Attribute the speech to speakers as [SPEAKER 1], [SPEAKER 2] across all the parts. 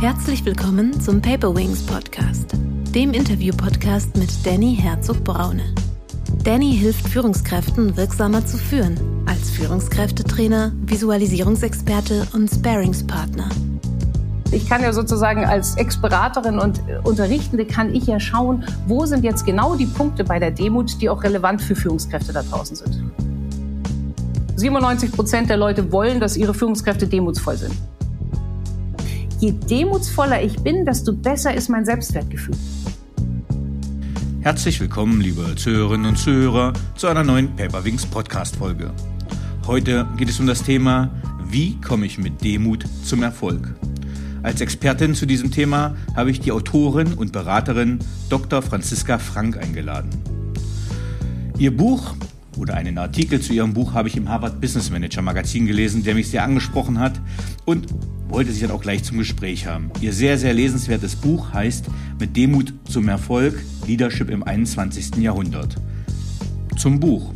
[SPEAKER 1] Herzlich willkommen zum Paper Wings Podcast, dem Interview-Podcast mit Danny Herzog-Braune. Danny hilft Führungskräften wirksamer zu führen, als Führungskräftetrainer, Visualisierungsexperte und Sparingspartner.
[SPEAKER 2] Ich kann ja sozusagen als Ex-Beraterin und Unterrichtende kann ich ja schauen, wo sind jetzt genau die Punkte bei der Demut, die auch relevant für Führungskräfte da draußen sind. 97 Prozent der Leute wollen, dass ihre Führungskräfte demutsvoll sind. Je demutsvoller ich bin, desto besser ist mein Selbstwertgefühl.
[SPEAKER 3] Herzlich willkommen, liebe Zuhörerinnen und Zuhörer, zu einer neuen Paperwings Podcast-Folge. Heute geht es um das Thema, wie komme ich mit Demut zum Erfolg? Als Expertin zu diesem Thema habe ich die Autorin und Beraterin Dr. Franziska Frank eingeladen. Ihr Buch oder einen Artikel zu ihrem Buch habe ich im Harvard Business Manager Magazin gelesen, der mich sehr angesprochen hat und wollte sich dann auch gleich zum Gespräch haben. Ihr sehr, sehr lesenswertes Buch heißt Mit Demut zum Erfolg, Leadership im 21. Jahrhundert. Zum Buch.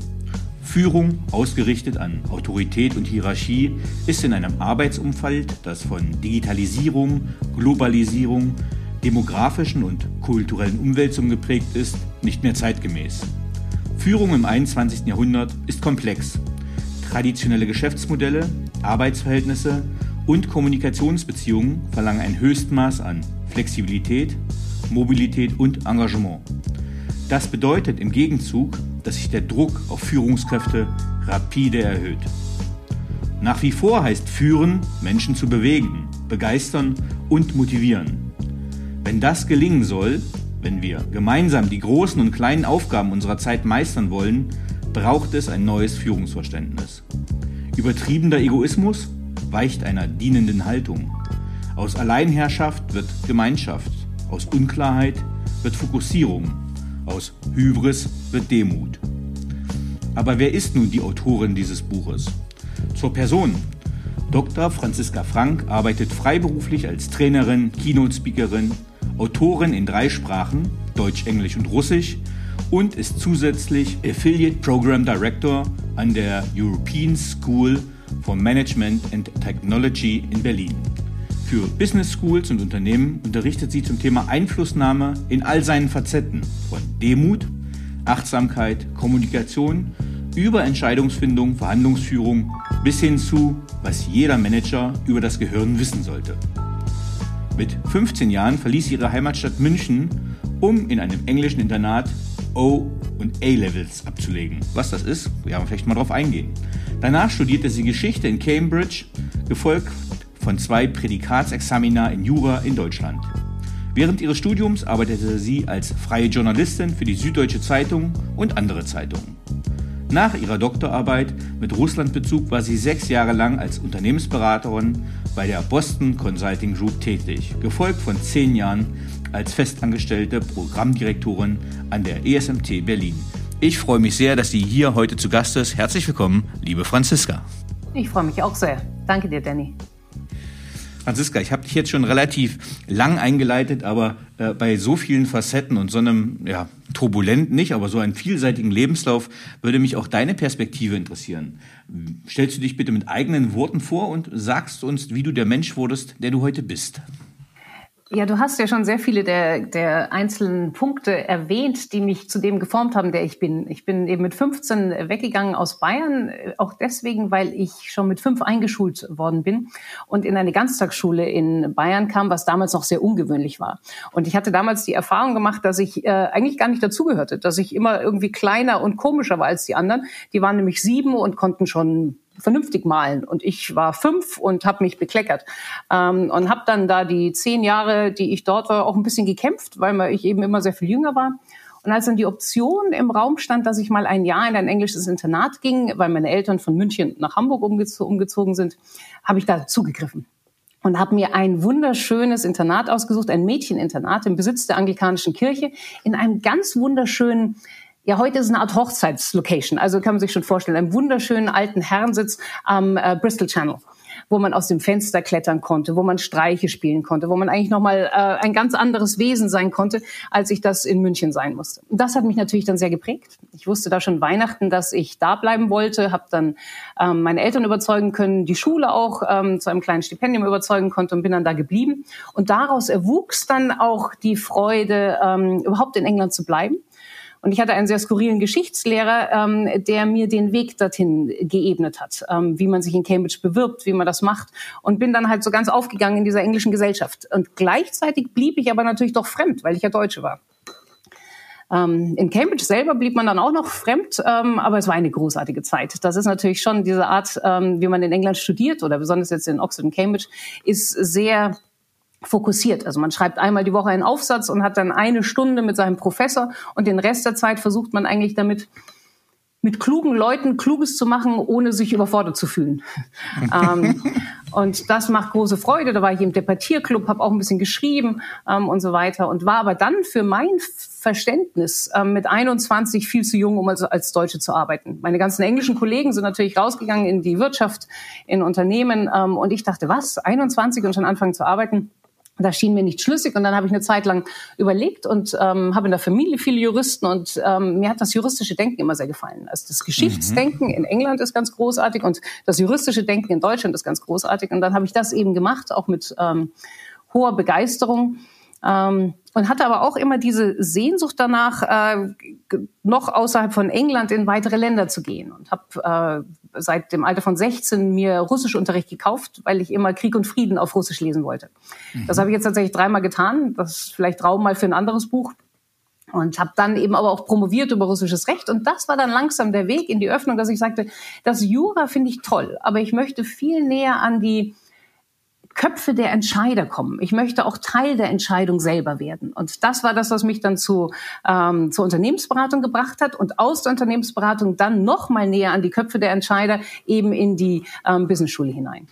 [SPEAKER 3] Führung, ausgerichtet an Autorität und Hierarchie, ist in einem Arbeitsumfeld, das von Digitalisierung, Globalisierung, demografischen und kulturellen Umwälzungen geprägt ist, nicht mehr zeitgemäß. Führung im 21. Jahrhundert ist komplex. Traditionelle Geschäftsmodelle, Arbeitsverhältnisse und Kommunikationsbeziehungen verlangen ein Höchstmaß an Flexibilität, Mobilität und Engagement. Das bedeutet im Gegenzug, dass sich der Druck auf Führungskräfte rapide erhöht. Nach wie vor heißt Führen, Menschen zu bewegen, begeistern und motivieren. Wenn das gelingen soll, wenn wir gemeinsam die großen und kleinen Aufgaben unserer Zeit meistern wollen, braucht es ein neues Führungsverständnis. Übertriebener Egoismus weicht einer dienenden Haltung. Aus Alleinherrschaft wird Gemeinschaft, aus Unklarheit wird Fokussierung, aus Hybris wird Demut. Aber wer ist nun die Autorin dieses Buches? Zur Person. Dr. Franziska Frank arbeitet freiberuflich als Trainerin, Keynote-Speakerin, Autorin in drei Sprachen, Deutsch, Englisch und Russisch, und ist zusätzlich Affiliate Program Director an der European School for Management and Technology in Berlin. Für Business Schools und Unternehmen unterrichtet sie zum Thema Einflussnahme in all seinen Facetten, von Demut, Achtsamkeit, Kommunikation über Entscheidungsfindung, Verhandlungsführung bis hin zu, was jeder Manager über das Gehirn wissen sollte. Mit 15 Jahren verließ sie ihre Heimatstadt München, um in einem englischen Internat O- und A-Levels abzulegen. Was das ist, werden wir vielleicht mal drauf eingehen. Danach studierte sie Geschichte in Cambridge, gefolgt von zwei Prädikatsexamina in Jura in Deutschland. Während ihres Studiums arbeitete sie als freie Journalistin für die Süddeutsche Zeitung und andere Zeitungen. Nach ihrer Doktorarbeit mit Russlandbezug war sie sechs Jahre lang als Unternehmensberaterin bei der Boston Consulting Group tätig, gefolgt von zehn Jahren als festangestellte Programmdirektorin an der ESMT Berlin. Ich freue mich sehr, dass sie hier heute zu Gast ist. Herzlich willkommen, liebe Franziska.
[SPEAKER 2] Ich freue mich auch sehr. Danke dir, Danny.
[SPEAKER 3] Franziska, ich habe dich jetzt schon relativ lang eingeleitet, aber äh, bei so vielen Facetten und so einem, ja, turbulenten nicht, aber so einen vielseitigen Lebenslauf würde mich auch deine Perspektive interessieren. Stellst du dich bitte mit eigenen Worten vor und sagst uns, wie du der Mensch wurdest, der du heute bist?
[SPEAKER 2] Ja, du hast ja schon sehr viele der, der einzelnen Punkte erwähnt, die mich zu dem geformt haben, der ich bin. Ich bin eben mit 15 weggegangen aus Bayern, auch deswegen, weil ich schon mit fünf eingeschult worden bin und in eine Ganztagsschule in Bayern kam, was damals noch sehr ungewöhnlich war. Und ich hatte damals die Erfahrung gemacht, dass ich äh, eigentlich gar nicht dazugehörte, dass ich immer irgendwie kleiner und komischer war als die anderen. Die waren nämlich sieben und konnten schon vernünftig malen. Und ich war fünf und habe mich bekleckert. Ähm, und habe dann da die zehn Jahre, die ich dort war, auch ein bisschen gekämpft, weil ich eben immer sehr viel jünger war. Und als dann die Option im Raum stand, dass ich mal ein Jahr in ein englisches Internat ging, weil meine Eltern von München nach Hamburg umgezo umgezogen sind, habe ich da zugegriffen und habe mir ein wunderschönes Internat ausgesucht, ein Mädcheninternat im Besitz der anglikanischen Kirche in einem ganz wunderschönen ja, heute ist eine Art Hochzeitslocation. Also kann man sich schon vorstellen, einen wunderschönen alten Herrensitz am äh, Bristol Channel wo man aus dem Fenster klettern konnte, wo man Streiche spielen konnte, wo man eigentlich nochmal äh, ein ganz anderes Wesen sein konnte, als ich das in München sein musste. Und das hat mich natürlich dann sehr geprägt. Ich wusste da schon Weihnachten, dass ich da bleiben wollte, habe dann ähm, meine Eltern überzeugen können, die Schule auch ähm, zu einem kleinen Stipendium überzeugen konnte und bin dann da geblieben. Und daraus erwuchs dann auch die Freude, ähm, überhaupt in England zu bleiben und ich hatte einen sehr skurrilen Geschichtslehrer, ähm, der mir den Weg dorthin geebnet hat, ähm, wie man sich in Cambridge bewirbt, wie man das macht. Und bin dann halt so ganz aufgegangen in dieser englischen Gesellschaft. Und gleichzeitig blieb ich aber natürlich doch fremd, weil ich ja Deutsche war. Ähm, in Cambridge selber blieb man dann auch noch fremd, ähm, aber es war eine großartige Zeit. Das ist natürlich schon diese Art, ähm, wie man in England studiert oder besonders jetzt in Oxford und Cambridge, ist sehr fokussiert. Also man schreibt einmal die Woche einen Aufsatz und hat dann eine Stunde mit seinem Professor und den Rest der Zeit versucht man eigentlich damit mit klugen Leuten Kluges zu machen, ohne sich überfordert zu fühlen. ähm, und das macht große Freude. Da war ich im Debattierclub, habe auch ein bisschen geschrieben ähm, und so weiter und war aber dann für mein Verständnis ähm, mit 21 viel zu jung, um als, als Deutsche zu arbeiten. Meine ganzen englischen Kollegen sind natürlich rausgegangen in die Wirtschaft, in Unternehmen ähm, und ich dachte, was, 21 und schon anfangen zu arbeiten? Das schien mir nicht schlüssig und dann habe ich eine Zeit lang überlegt und ähm, habe in der Familie viele Juristen und ähm, mir hat das juristische Denken immer sehr gefallen. Also das Geschichtsdenken mhm. in England ist ganz großartig und das juristische Denken in Deutschland ist ganz großartig und dann habe ich das eben gemacht, auch mit ähm, hoher Begeisterung. Ähm, und hatte aber auch immer diese Sehnsucht danach, äh, noch außerhalb von England in weitere Länder zu gehen. Und habe äh, seit dem Alter von 16 mir Russischunterricht gekauft, weil ich immer Krieg und Frieden auf Russisch lesen wollte. Mhm. Das habe ich jetzt tatsächlich dreimal getan. Das ist vielleicht Raum mal für ein anderes Buch. Und habe dann eben aber auch promoviert über russisches Recht. Und das war dann langsam der Weg in die Öffnung, dass ich sagte, das Jura finde ich toll, aber ich möchte viel näher an die Köpfe der Entscheider kommen. Ich möchte auch Teil der Entscheidung selber werden. Und das war das, was mich dann zu, ähm, zur Unternehmensberatung gebracht hat und aus der Unternehmensberatung dann noch mal näher an die Köpfe der Entscheider eben in die ähm, Businessschule hinein.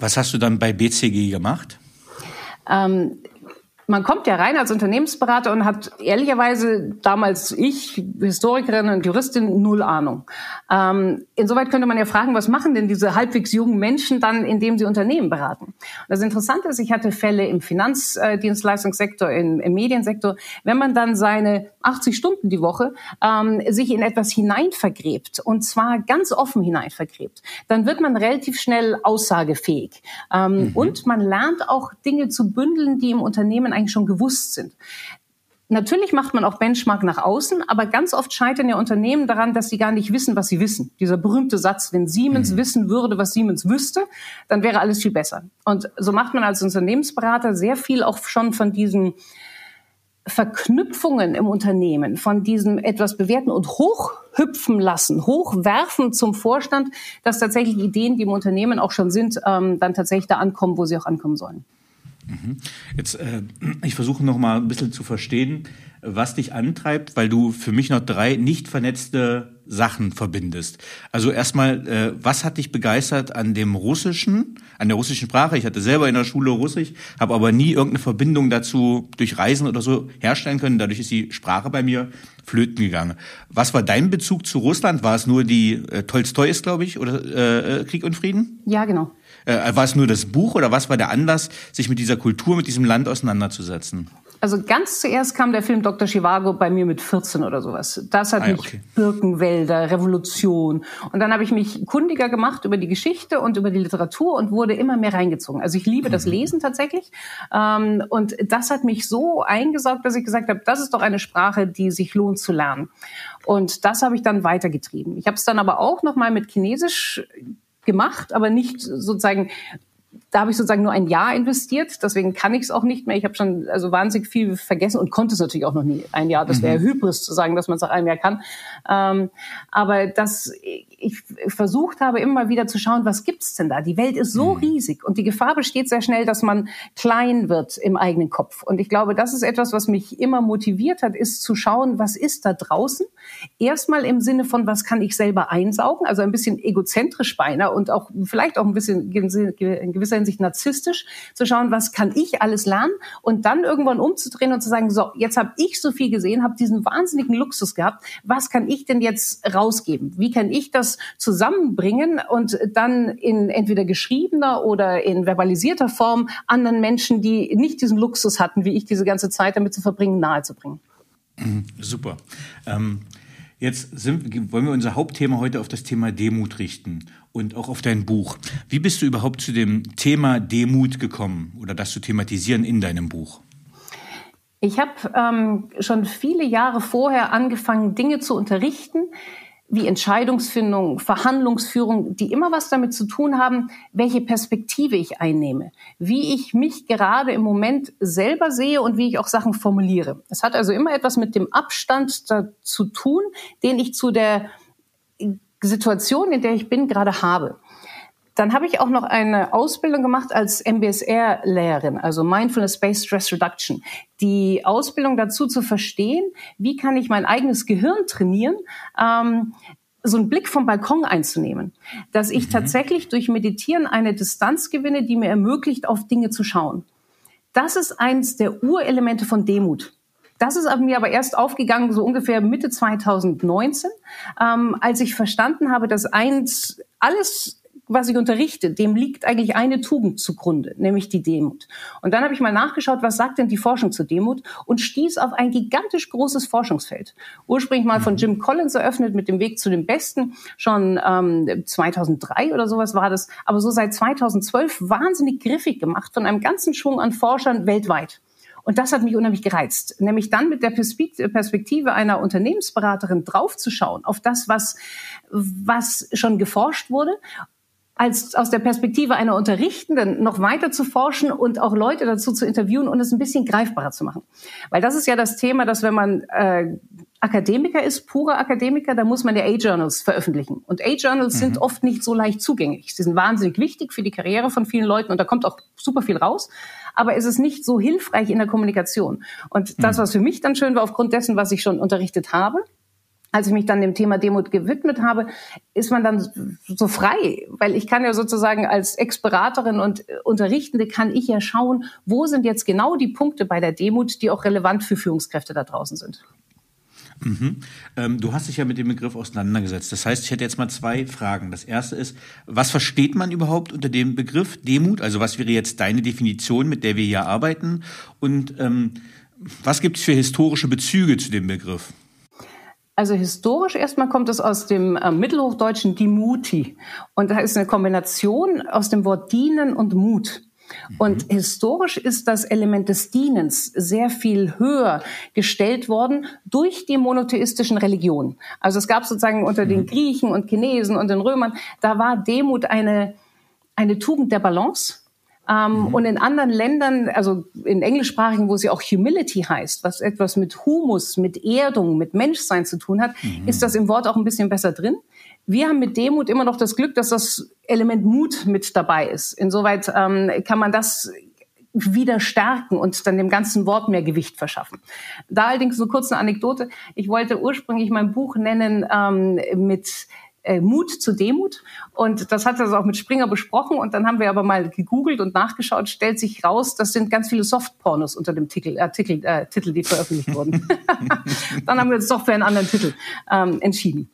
[SPEAKER 3] Was hast du dann bei BCG gemacht?
[SPEAKER 2] Ähm, man kommt ja rein als Unternehmensberater und hat ehrlicherweise damals ich, Historikerin und Juristin, null Ahnung. Ähm, insoweit könnte man ja fragen, was machen denn diese halbwegs jungen Menschen dann, indem sie Unternehmen beraten? Und das Interessante ist, ich hatte Fälle im Finanzdienstleistungssektor, im, im Mediensektor. Wenn man dann seine 80 Stunden die Woche ähm, sich in etwas hineinvergräbt und zwar ganz offen hineinvergräbt, dann wird man relativ schnell aussagefähig. Ähm, mhm. Und man lernt auch Dinge zu bündeln, die im Unternehmen eigentlich schon gewusst sind. Natürlich macht man auch Benchmark nach außen, aber ganz oft scheitern ja Unternehmen daran, dass sie gar nicht wissen, was sie wissen. Dieser berühmte Satz, wenn Siemens mhm. wissen würde, was Siemens wüsste, dann wäre alles viel besser. Und so macht man als Unternehmensberater sehr viel auch schon von diesen Verknüpfungen im Unternehmen, von diesem etwas bewerten und hochhüpfen lassen, hochwerfen zum Vorstand, dass tatsächlich Ideen, die im Unternehmen auch schon sind, ähm, dann tatsächlich da ankommen, wo sie auch ankommen sollen.
[SPEAKER 3] Mhm. Jetzt, äh, ich versuche noch mal ein bisschen zu verstehen, was dich antreibt, weil du für mich noch drei nicht vernetzte Sachen verbindest. Also erstmal, äh, was hat dich begeistert an dem Russischen, an der russischen Sprache? Ich hatte selber in der Schule Russisch, habe aber nie irgendeine Verbindung dazu durch Reisen oder so herstellen können. Dadurch ist die Sprache bei mir flöten gegangen. Was war dein Bezug zu Russland? War es nur die äh, Tolstoi ist, glaube ich, oder äh, äh, Krieg und Frieden?
[SPEAKER 2] Ja, genau.
[SPEAKER 3] Äh, war es nur das Buch oder was war der Anlass, sich mit dieser Kultur, mit diesem Land auseinanderzusetzen?
[SPEAKER 2] Also ganz zuerst kam der Film Dr. Chivago bei mir mit 14 oder sowas. Das hat ah, mich okay. Birkenwälder, Revolution. Und dann habe ich mich kundiger gemacht über die Geschichte und über die Literatur und wurde immer mehr reingezogen. Also ich liebe das mhm. Lesen tatsächlich. Ähm, und das hat mich so eingesaugt, dass ich gesagt habe, das ist doch eine Sprache, die sich lohnt zu lernen. Und das habe ich dann weitergetrieben. Ich habe es dann aber auch noch mal mit Chinesisch gemacht, aber nicht sozusagen da habe ich sozusagen nur ein Jahr investiert, deswegen kann ich es auch nicht mehr. Ich habe schon also wahnsinnig viel vergessen und konnte es natürlich auch noch nie ein Jahr. Das wäre mhm. Hybris zu sagen, dass man es nach einem Jahr kann. Ähm, aber dass ich versucht habe, immer wieder zu schauen, was gibt's denn da? Die Welt ist so mhm. riesig und die Gefahr besteht sehr schnell, dass man klein wird im eigenen Kopf. Und ich glaube, das ist etwas, was mich immer motiviert hat, ist zu schauen, was ist da draußen? Erstmal im Sinne von, was kann ich selber einsaugen? Also ein bisschen egozentrisch beinahe und auch vielleicht auch ein bisschen in gewisser Hinsicht narzisstisch, zu schauen, was kann ich alles lernen und dann irgendwann umzudrehen und zu sagen, so, jetzt habe ich so viel gesehen, habe diesen wahnsinnigen Luxus gehabt, was kann ich denn jetzt rausgeben? Wie kann ich das zusammenbringen und dann in entweder geschriebener oder in verbalisierter Form anderen Menschen, die nicht diesen Luxus hatten, wie ich diese ganze Zeit damit zu verbringen, nahezubringen?
[SPEAKER 3] Super. Ähm Jetzt sind, wollen wir unser Hauptthema heute auf das Thema Demut richten und auch auf dein Buch. Wie bist du überhaupt zu dem Thema Demut gekommen oder das zu thematisieren in deinem Buch?
[SPEAKER 2] Ich habe ähm, schon viele Jahre vorher angefangen, Dinge zu unterrichten, wie Entscheidungsfindung, Verhandlungsführung, die immer was damit zu tun haben, welche Perspektive ich einnehme, wie ich mich gerade im Moment selber sehe und wie ich auch Sachen formuliere. Es hat also immer etwas mit dem Abstand zu tun, den ich zu der Situation, in der ich bin, gerade habe. Dann habe ich auch noch eine Ausbildung gemacht als MBSR-Lehrerin, also Mindfulness-Based Stress Reduction. Die Ausbildung dazu zu verstehen, wie kann ich mein eigenes Gehirn trainieren, ähm, so einen Blick vom Balkon einzunehmen, dass ich mhm. tatsächlich durch Meditieren eine Distanz gewinne, die mir ermöglicht, auf Dinge zu schauen. Das ist eins der Urelemente von Demut. Das ist mir aber erst aufgegangen, so ungefähr Mitte 2019, ähm, als ich verstanden habe, dass eins alles was ich unterrichte, dem liegt eigentlich eine Tugend zugrunde, nämlich die Demut. Und dann habe ich mal nachgeschaut, was sagt denn die Forschung zur Demut und stieß auf ein gigantisch großes Forschungsfeld. Ursprünglich mal von mhm. Jim Collins eröffnet mit dem Weg zu dem Besten, schon ähm, 2003 oder sowas war das, aber so seit 2012 wahnsinnig griffig gemacht von einem ganzen Schwung an Forschern weltweit. Und das hat mich unheimlich gereizt, nämlich dann mit der Perspektive einer Unternehmensberaterin draufzuschauen auf das, was, was schon geforscht wurde als aus der Perspektive einer Unterrichtenden noch weiter zu forschen und auch Leute dazu zu interviewen und es ein bisschen greifbarer zu machen. Weil das ist ja das Thema, dass wenn man äh, Akademiker ist, purer Akademiker, da muss man ja A-Journals veröffentlichen. Und A-Journals mhm. sind oft nicht so leicht zugänglich. Sie sind wahnsinnig wichtig für die Karriere von vielen Leuten und da kommt auch super viel raus. Aber es ist nicht so hilfreich in der Kommunikation. Und das, mhm. was für mich dann schön war, aufgrund dessen, was ich schon unterrichtet habe, als ich mich dann dem Thema Demut gewidmet habe, ist man dann so frei, weil ich kann ja sozusagen als Ex-Beraterin und Unterrichtende kann ich ja schauen, wo sind jetzt genau die Punkte bei der Demut, die auch relevant für Führungskräfte da draußen sind.
[SPEAKER 3] Mhm. Ähm, du hast dich ja mit dem Begriff auseinandergesetzt. Das heißt, ich hätte jetzt mal zwei Fragen. Das erste ist, was versteht man überhaupt unter dem Begriff Demut? Also was wäre jetzt deine Definition, mit der wir hier arbeiten? Und ähm, was gibt es für historische Bezüge zu dem Begriff?
[SPEAKER 2] Also historisch erstmal kommt es aus dem äh, mittelhochdeutschen Dimuti. Und da ist eine Kombination aus dem Wort dienen und Mut. Und mhm. historisch ist das Element des Dienens sehr viel höher gestellt worden durch die monotheistischen Religionen. Also es gab sozusagen unter den mhm. Griechen und Chinesen und den Römern, da war Demut eine, eine Tugend der Balance ähm, mhm. Und in anderen Ländern, also in englischsprachigen, wo sie auch Humility heißt, was etwas mit Humus, mit Erdung, mit Menschsein zu tun hat, mhm. ist das im Wort auch ein bisschen besser drin. Wir haben mit Demut immer noch das Glück, dass das Element Mut mit dabei ist. Insoweit ähm, kann man das wieder stärken und dann dem ganzen Wort mehr Gewicht verschaffen. Da allerdings so kurz eine Anekdote. Ich wollte ursprünglich mein Buch nennen ähm, mit äh, Mut zu Demut. Und das hat er also auch mit Springer besprochen. Und dann haben wir aber mal gegoogelt und nachgeschaut, stellt sich raus, das sind ganz viele Softpornos unter dem Titel, Artikel, äh, Titel, die veröffentlicht wurden. dann haben wir uns doch für einen anderen Titel ähm, entschieden.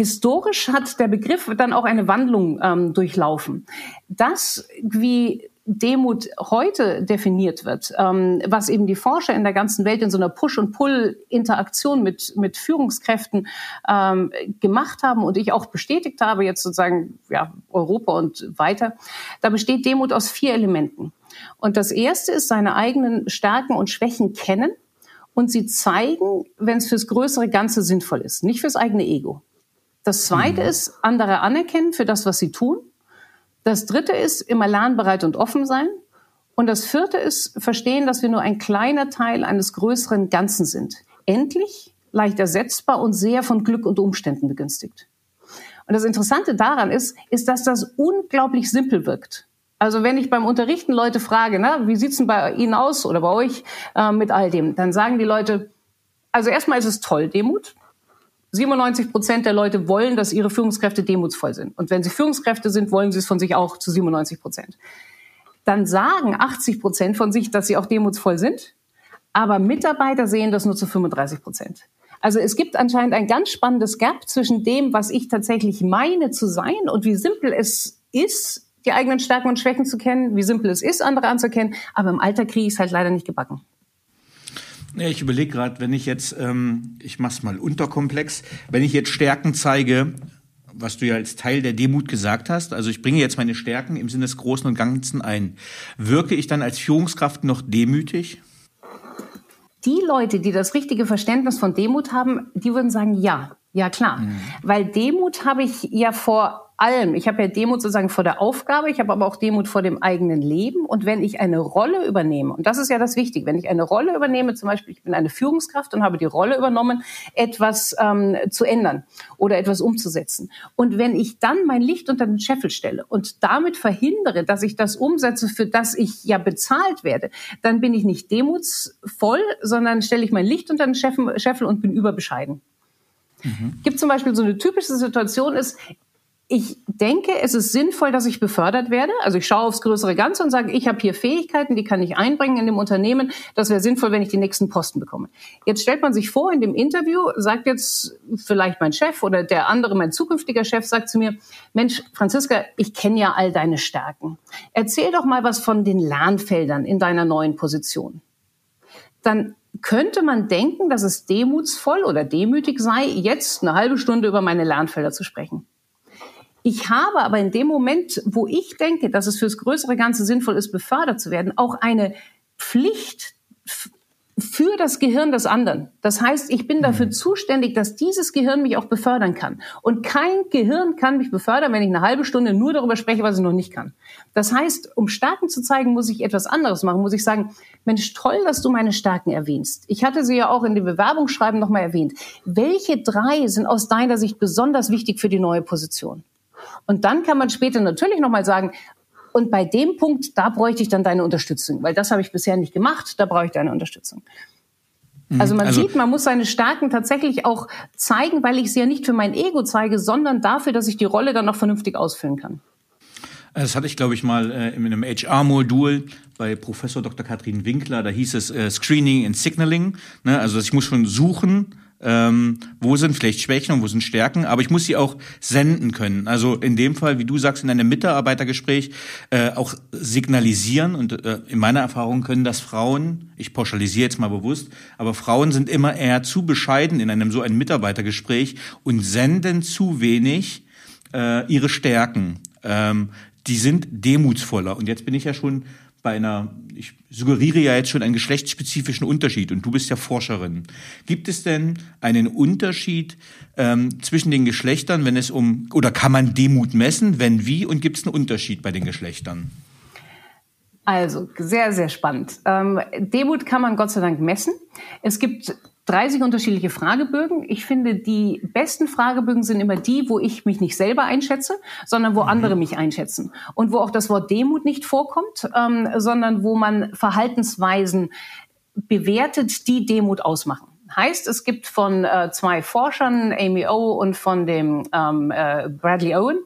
[SPEAKER 2] Historisch hat der Begriff dann auch eine Wandlung ähm, durchlaufen. Das, wie Demut heute definiert wird, ähm, was eben die Forscher in der ganzen Welt in so einer Push- und Pull-Interaktion mit, mit Führungskräften ähm, gemacht haben und ich auch bestätigt habe, jetzt sozusagen ja, Europa und weiter, da besteht Demut aus vier Elementen. Und das erste ist seine eigenen Stärken und Schwächen kennen und sie zeigen, wenn es fürs größere Ganze sinnvoll ist, nicht fürs eigene Ego. Das zweite mhm. ist, andere anerkennen für das, was sie tun das dritte ist immer lernbereit und offen sein. Und das vierte ist verstehen, dass wir nur ein kleiner Teil eines größeren Ganzen sind. Endlich, leicht ersetzbar und sehr von Glück und Umständen begünstigt. Und das Interessante daran ist, ist, dass das unglaublich simpel wirkt. Also wenn ich beim Unterrichten Leute frage, na, wie sieht's denn bei Ihnen aus oder bei euch äh, mit all dem, dann sagen die Leute, also erstmal ist es toll, Demut. 97 Prozent der Leute wollen, dass ihre Führungskräfte demutsvoll sind. Und wenn sie Führungskräfte sind, wollen sie es von sich auch zu 97 Prozent. Dann sagen 80 Prozent von sich, dass sie auch demutsvoll sind. Aber Mitarbeiter sehen das nur zu 35 Prozent. Also es gibt anscheinend ein ganz spannendes Gap zwischen dem, was ich tatsächlich meine zu sein und wie simpel es ist, die eigenen Stärken und Schwächen zu kennen, wie simpel es ist, andere anzukennen. Aber im Alter kriege ich es halt leider nicht gebacken.
[SPEAKER 3] Ja, ich überlege gerade, wenn ich jetzt, ähm, ich mach's mal unterkomplex, wenn ich jetzt Stärken zeige, was du ja als Teil der Demut gesagt hast, also ich bringe jetzt meine Stärken im Sinne des Großen und Ganzen ein, wirke ich dann als Führungskraft noch demütig?
[SPEAKER 2] Die Leute, die das richtige Verständnis von Demut haben, die würden sagen, ja, ja klar. Mhm. Weil Demut habe ich ja vor allem. Ich habe ja Demut sozusagen vor der Aufgabe, ich habe aber auch Demut vor dem eigenen Leben. Und wenn ich eine Rolle übernehme, und das ist ja das Wichtige, wenn ich eine Rolle übernehme, zum Beispiel ich bin eine Führungskraft und habe die Rolle übernommen, etwas ähm, zu ändern oder etwas umzusetzen. Und wenn ich dann mein Licht unter den Scheffel stelle und damit verhindere, dass ich das umsetze, für das ich ja bezahlt werde, dann bin ich nicht demutsvoll, sondern stelle ich mein Licht unter den Scheffel und bin überbescheiden. Mhm. Gibt zum Beispiel so eine typische Situation ist, ich denke, es ist sinnvoll, dass ich befördert werde. Also ich schaue aufs größere Ganze und sage, ich habe hier Fähigkeiten, die kann ich einbringen in dem Unternehmen. Das wäre sinnvoll, wenn ich den nächsten Posten bekomme. Jetzt stellt man sich vor, in dem Interview sagt jetzt vielleicht mein Chef oder der andere, mein zukünftiger Chef, sagt zu mir, Mensch, Franziska, ich kenne ja all deine Stärken. Erzähl doch mal was von den Lernfeldern in deiner neuen Position. Dann könnte man denken, dass es demutsvoll oder demütig sei, jetzt eine halbe Stunde über meine Lernfelder zu sprechen. Ich habe aber in dem Moment, wo ich denke, dass es fürs größere Ganze sinnvoll ist, befördert zu werden, auch eine Pflicht für das Gehirn des anderen. Das heißt, ich bin dafür mhm. zuständig, dass dieses Gehirn mich auch befördern kann. Und kein Gehirn kann mich befördern, wenn ich eine halbe Stunde nur darüber spreche, was ich noch nicht kann. Das heißt, um Stärken zu zeigen, muss ich etwas anderes machen. Muss ich sagen, Mensch, toll, dass du meine Stärken erwähnst. Ich hatte sie ja auch in dem Bewerbungsschreiben nochmal erwähnt. Welche drei sind aus deiner Sicht besonders wichtig für die neue Position? Und dann kann man später natürlich nochmal sagen, und bei dem Punkt, da bräuchte ich dann deine Unterstützung, weil das habe ich bisher nicht gemacht, da brauche ich deine Unterstützung. Mhm. Also man also, sieht, man muss seine Stärken tatsächlich auch zeigen, weil ich sie ja nicht für mein Ego zeige, sondern dafür, dass ich die Rolle dann noch vernünftig ausfüllen kann.
[SPEAKER 3] Das hatte ich, glaube ich, mal äh, in einem HR-Modul bei Professor Dr. Katrin Winkler. Da hieß es äh, Screening and Signaling. Ne? Also ich muss schon suchen, ähm, wo sind vielleicht Schwächen und wo sind Stärken, aber ich muss sie auch senden können. Also in dem Fall, wie du sagst, in einem Mitarbeitergespräch äh, auch signalisieren und äh, in meiner Erfahrung können das Frauen, ich pauschalisiere jetzt mal bewusst, aber Frauen sind immer eher zu bescheiden in einem so ein Mitarbeitergespräch und senden zu wenig äh, ihre Stärken. Ähm, die sind demutsvoller. Und jetzt bin ich ja schon bei einer, ich suggeriere ja jetzt schon einen geschlechtsspezifischen Unterschied und du bist ja Forscherin. Gibt es denn einen Unterschied ähm, zwischen den Geschlechtern, wenn es um, oder kann man Demut messen? Wenn wie? Und gibt es einen Unterschied bei den Geschlechtern?
[SPEAKER 2] Also, sehr, sehr spannend. Ähm, Demut kann man Gott sei Dank messen. Es gibt 30 unterschiedliche Fragebögen. Ich finde, die besten Fragebögen sind immer die, wo ich mich nicht selber einschätze, sondern wo mhm. andere mich einschätzen. Und wo auch das Wort Demut nicht vorkommt, ähm, sondern wo man Verhaltensweisen bewertet, die Demut ausmachen. Heißt, es gibt von äh, zwei Forschern, Amy O und von dem ähm, äh, Bradley Owen,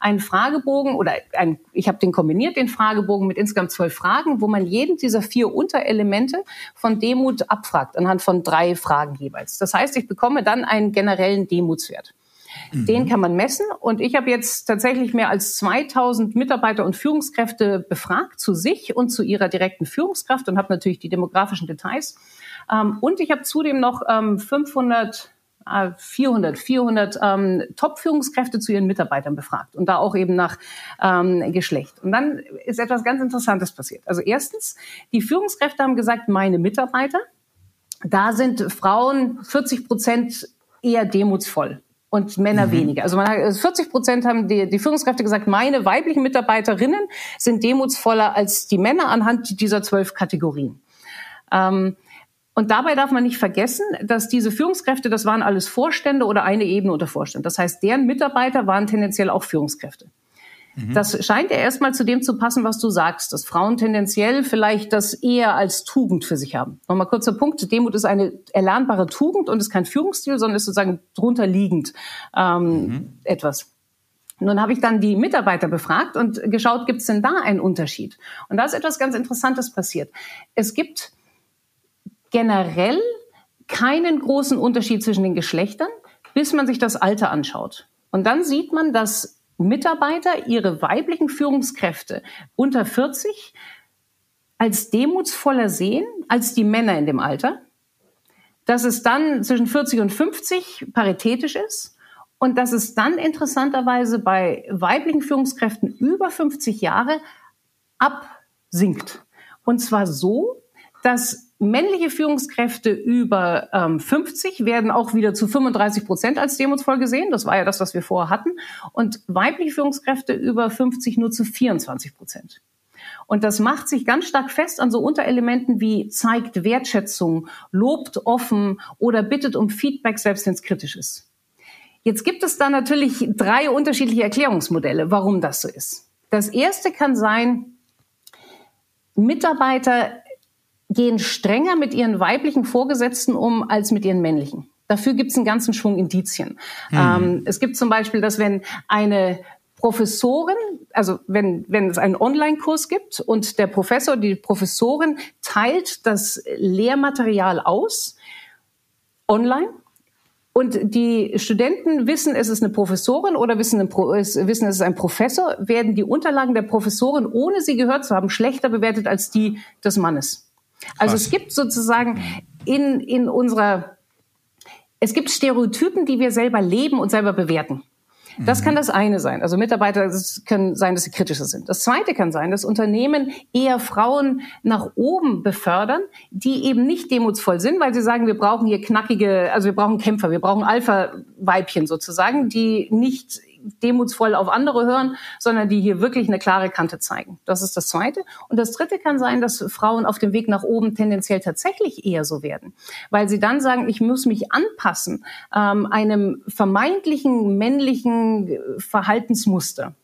[SPEAKER 2] einen Fragebogen oder ein, ich habe den kombiniert, den Fragebogen mit insgesamt zwölf Fragen, wo man jeden dieser vier Unterelemente von Demut abfragt, anhand von drei Fragen jeweils. Das heißt, ich bekomme dann einen generellen Demutswert. Mhm. Den kann man messen. Und ich habe jetzt tatsächlich mehr als 2000 Mitarbeiter und Führungskräfte befragt zu sich und zu ihrer direkten Führungskraft und habe natürlich die demografischen Details. Ähm, und ich habe zudem noch 500 400, 400 ähm, Top-Führungskräfte zu ihren Mitarbeitern befragt und da auch eben nach ähm, Geschlecht. Und dann ist etwas ganz Interessantes passiert. Also erstens, die Führungskräfte haben gesagt, meine Mitarbeiter, da sind Frauen 40 Prozent eher demutsvoll und Männer mhm. weniger. Also man hat, 40 also Prozent haben die, die Führungskräfte gesagt, meine weiblichen Mitarbeiterinnen sind demutsvoller als die Männer anhand dieser zwölf Kategorien. Ähm, und dabei darf man nicht vergessen, dass diese Führungskräfte, das waren alles Vorstände oder eine Ebene unter Vorstand. Das heißt, deren Mitarbeiter waren tendenziell auch Führungskräfte. Mhm. Das scheint ja erstmal zu dem zu passen, was du sagst, dass Frauen tendenziell vielleicht das eher als Tugend für sich haben. Nochmal kurzer Punkt. Demut ist eine erlernbare Tugend und ist kein Führungsstil, sondern ist sozusagen drunter liegend ähm, mhm. etwas. Nun habe ich dann die Mitarbeiter befragt und geschaut, gibt es denn da einen Unterschied? Und da ist etwas ganz Interessantes passiert. Es gibt generell keinen großen Unterschied zwischen den Geschlechtern, bis man sich das Alter anschaut. Und dann sieht man, dass Mitarbeiter ihre weiblichen Führungskräfte unter 40 als demutsvoller sehen als die Männer in dem Alter, dass es dann zwischen 40 und 50 paritätisch ist und dass es dann interessanterweise bei weiblichen Führungskräften über 50 Jahre absinkt. Und zwar so, dass männliche Führungskräfte über ähm, 50 werden auch wieder zu 35 Prozent als demutsvoll gesehen. Das war ja das, was wir vorher hatten. Und weibliche Führungskräfte über 50 nur zu 24 Prozent. Und das macht sich ganz stark fest an so Unterelementen wie zeigt Wertschätzung, lobt offen oder bittet um Feedback, selbst wenn es kritisch ist. Jetzt gibt es da natürlich drei unterschiedliche Erklärungsmodelle, warum das so ist. Das erste kann sein, Mitarbeiter gehen strenger mit ihren weiblichen Vorgesetzten um als mit ihren männlichen. Dafür gibt es einen ganzen Schwung Indizien. Mhm. Ähm, es gibt zum Beispiel, dass wenn eine Professorin, also wenn, wenn es einen Online-Kurs gibt und der Professor, die Professorin teilt das Lehrmaterial aus, online, und die Studenten wissen, es ist eine Professorin oder wissen, wissen, es ist ein Professor, werden die Unterlagen der Professorin, ohne sie gehört zu haben, schlechter bewertet als die des Mannes. Also Was? es gibt sozusagen in, in unserer, es gibt Stereotypen, die wir selber leben und selber bewerten. Das kann mhm. das eine sein. Also Mitarbeiter das können sein, dass sie kritischer sind. Das zweite kann sein, dass Unternehmen eher Frauen nach oben befördern, die eben nicht demutsvoll sind, weil sie sagen, wir brauchen hier knackige, also wir brauchen Kämpfer, wir brauchen Alpha-Weibchen sozusagen, die nicht demutsvoll auf andere hören, sondern die hier wirklich eine klare Kante zeigen. Das ist das Zweite. Und das Dritte kann sein, dass Frauen auf dem Weg nach oben tendenziell tatsächlich eher so werden, weil sie dann sagen, ich muss mich anpassen ähm, einem vermeintlichen männlichen Verhaltensmuster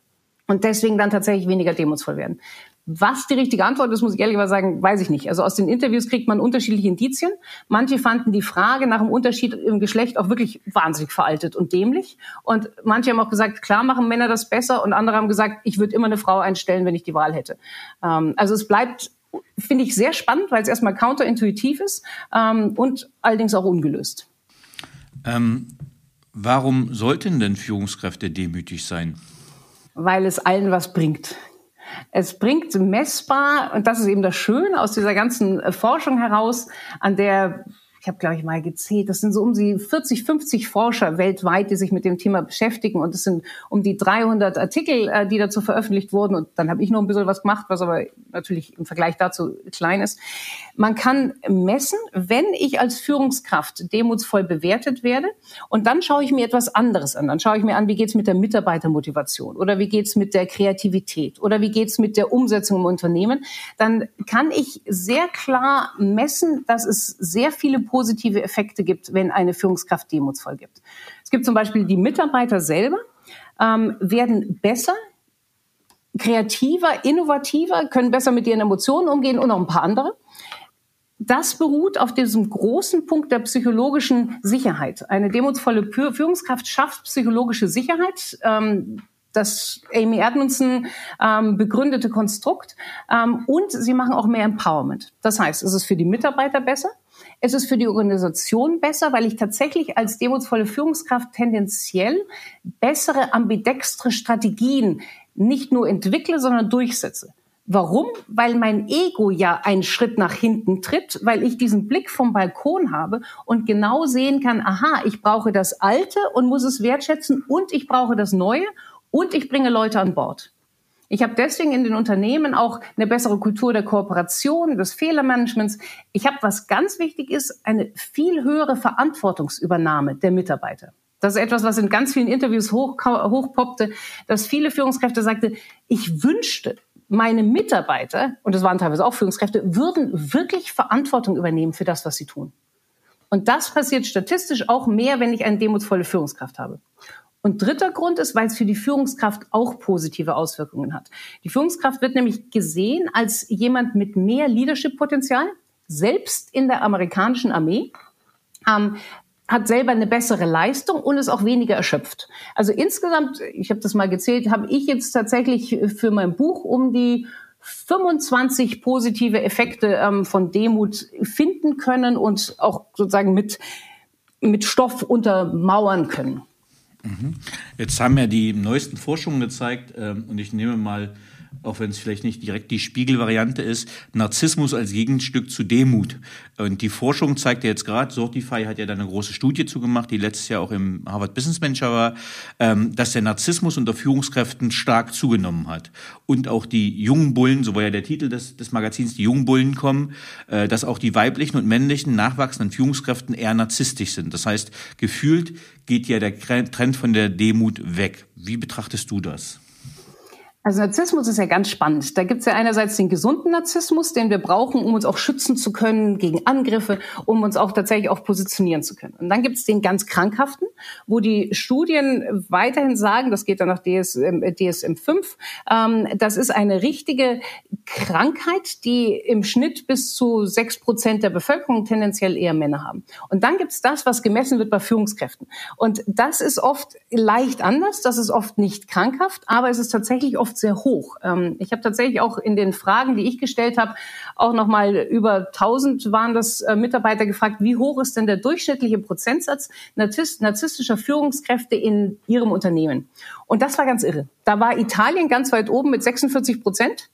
[SPEAKER 2] und deswegen dann tatsächlich weniger demutsvoll werden. Was die richtige Antwort ist, muss ich ehrlich sagen, weiß ich nicht. Also aus den Interviews kriegt man unterschiedliche Indizien. Manche fanden die Frage nach dem Unterschied im Geschlecht auch wirklich wahnsinnig veraltet und dämlich. Und manche haben auch gesagt, klar machen Männer das besser. Und andere haben gesagt, ich würde immer eine Frau einstellen, wenn ich die Wahl hätte. Ähm, also es bleibt, finde ich, sehr spannend, weil es erstmal counterintuitiv ist ähm, und allerdings auch ungelöst.
[SPEAKER 3] Ähm, warum sollten denn Führungskräfte demütig sein?
[SPEAKER 2] Weil es allen was bringt. Es bringt messbar, und das ist eben das Schöne aus dieser ganzen äh, Forschung heraus, an der ich habe, glaube ich, mal gezählt, das sind so um die 40, 50 Forscher weltweit, die sich mit dem Thema beschäftigen. Und es sind um die 300 Artikel, äh, die dazu veröffentlicht wurden. Und dann habe ich noch ein bisschen was gemacht, was aber natürlich im Vergleich dazu klein ist. Man kann messen, wenn ich als Führungskraft demutsvoll bewertet werde. Und dann schaue ich mir etwas anderes an. Dann schaue ich mir an, wie geht's mit der Mitarbeitermotivation oder wie geht's mit der Kreativität oder wie geht's mit der Umsetzung im Unternehmen. Dann kann ich sehr klar messen, dass es sehr viele positive Effekte gibt, wenn eine Führungskraft demutsvoll gibt. Es gibt zum Beispiel die Mitarbeiter selber, ähm, werden besser, kreativer, innovativer, können besser mit ihren Emotionen umgehen und noch ein paar andere. Das beruht auf diesem großen Punkt der psychologischen Sicherheit. Eine demutsvolle Führungskraft schafft psychologische Sicherheit. Ähm, das Amy Edmondson ähm, begründete Konstrukt. Ähm, und sie machen auch mehr Empowerment. Das heißt, es ist für die Mitarbeiter besser, es ist für die Organisation besser, weil ich tatsächlich als demutsvolle Führungskraft tendenziell bessere ambidextre Strategien nicht nur entwickle, sondern durchsetze. Warum? Weil mein Ego ja einen Schritt nach hinten tritt, weil ich diesen Blick vom Balkon habe und genau sehen kann, aha, ich brauche das Alte und muss es wertschätzen und ich brauche das Neue und ich bringe Leute an Bord. Ich habe deswegen in den Unternehmen auch eine bessere Kultur der Kooperation, des Fehlermanagements. Ich habe, was ganz wichtig ist, eine viel höhere Verantwortungsübernahme der Mitarbeiter. Das ist etwas, was in ganz vielen Interviews hoch, hochpoppte, dass viele Führungskräfte sagte, ich wünschte, meine Mitarbeiter, und das waren teilweise auch Führungskräfte, würden wirklich Verantwortung übernehmen für das, was sie tun. Und das passiert statistisch auch mehr, wenn ich eine demutsvolle Führungskraft habe. Und dritter Grund ist, weil es für die Führungskraft auch positive Auswirkungen hat. Die Führungskraft wird nämlich gesehen als jemand mit mehr Leadership-Potenzial, selbst in der amerikanischen Armee. Ähm, hat selber eine bessere Leistung und ist auch weniger erschöpft. Also insgesamt, ich habe das mal gezählt, habe ich jetzt tatsächlich für mein Buch um die 25 positive Effekte ähm, von Demut finden können und auch sozusagen mit, mit Stoff untermauern können.
[SPEAKER 3] Mhm. Jetzt haben ja die neuesten Forschungen gezeigt, ähm, und ich nehme mal auch wenn es vielleicht nicht direkt die Spiegelvariante ist, Narzissmus als Gegenstück zu Demut. Und die Forschung zeigt ja jetzt gerade, Sortify hat ja da eine große Studie zugemacht, die letztes Jahr auch im Harvard Business Manager war, ähm, dass der Narzissmus unter Führungskräften stark zugenommen hat. Und auch die jungen Bullen, so war ja der Titel des, des Magazins, die jungen Bullen kommen, äh, dass auch die weiblichen und männlichen nachwachsenden Führungskräften eher narzisstisch sind. Das heißt, gefühlt geht ja der Trend von der Demut weg. Wie betrachtest du das?
[SPEAKER 2] Also Narzissmus ist ja ganz spannend. Da gibt es ja einerseits den gesunden Narzissmus, den wir brauchen, um uns auch schützen zu können gegen Angriffe, um uns auch tatsächlich auch positionieren zu können. Und dann gibt es den ganz krankhaften, wo die Studien weiterhin sagen, das geht dann nach DSM, DSM 5, ähm, das ist eine richtige Krankheit, die im Schnitt bis zu sechs Prozent der Bevölkerung tendenziell eher Männer haben. Und dann gibt es das, was gemessen wird bei Führungskräften. Und das ist oft leicht anders, das ist oft nicht krankhaft, aber es ist tatsächlich oft oft sehr hoch. Ähm, ich habe tatsächlich auch in den Fragen, die ich gestellt habe, auch noch mal über 1000 waren das äh, Mitarbeiter gefragt, wie hoch ist denn der durchschnittliche Prozentsatz narzisstischer Führungskräfte in ihrem Unternehmen? Und das war ganz irre. Da war Italien ganz weit oben mit 46 Prozent.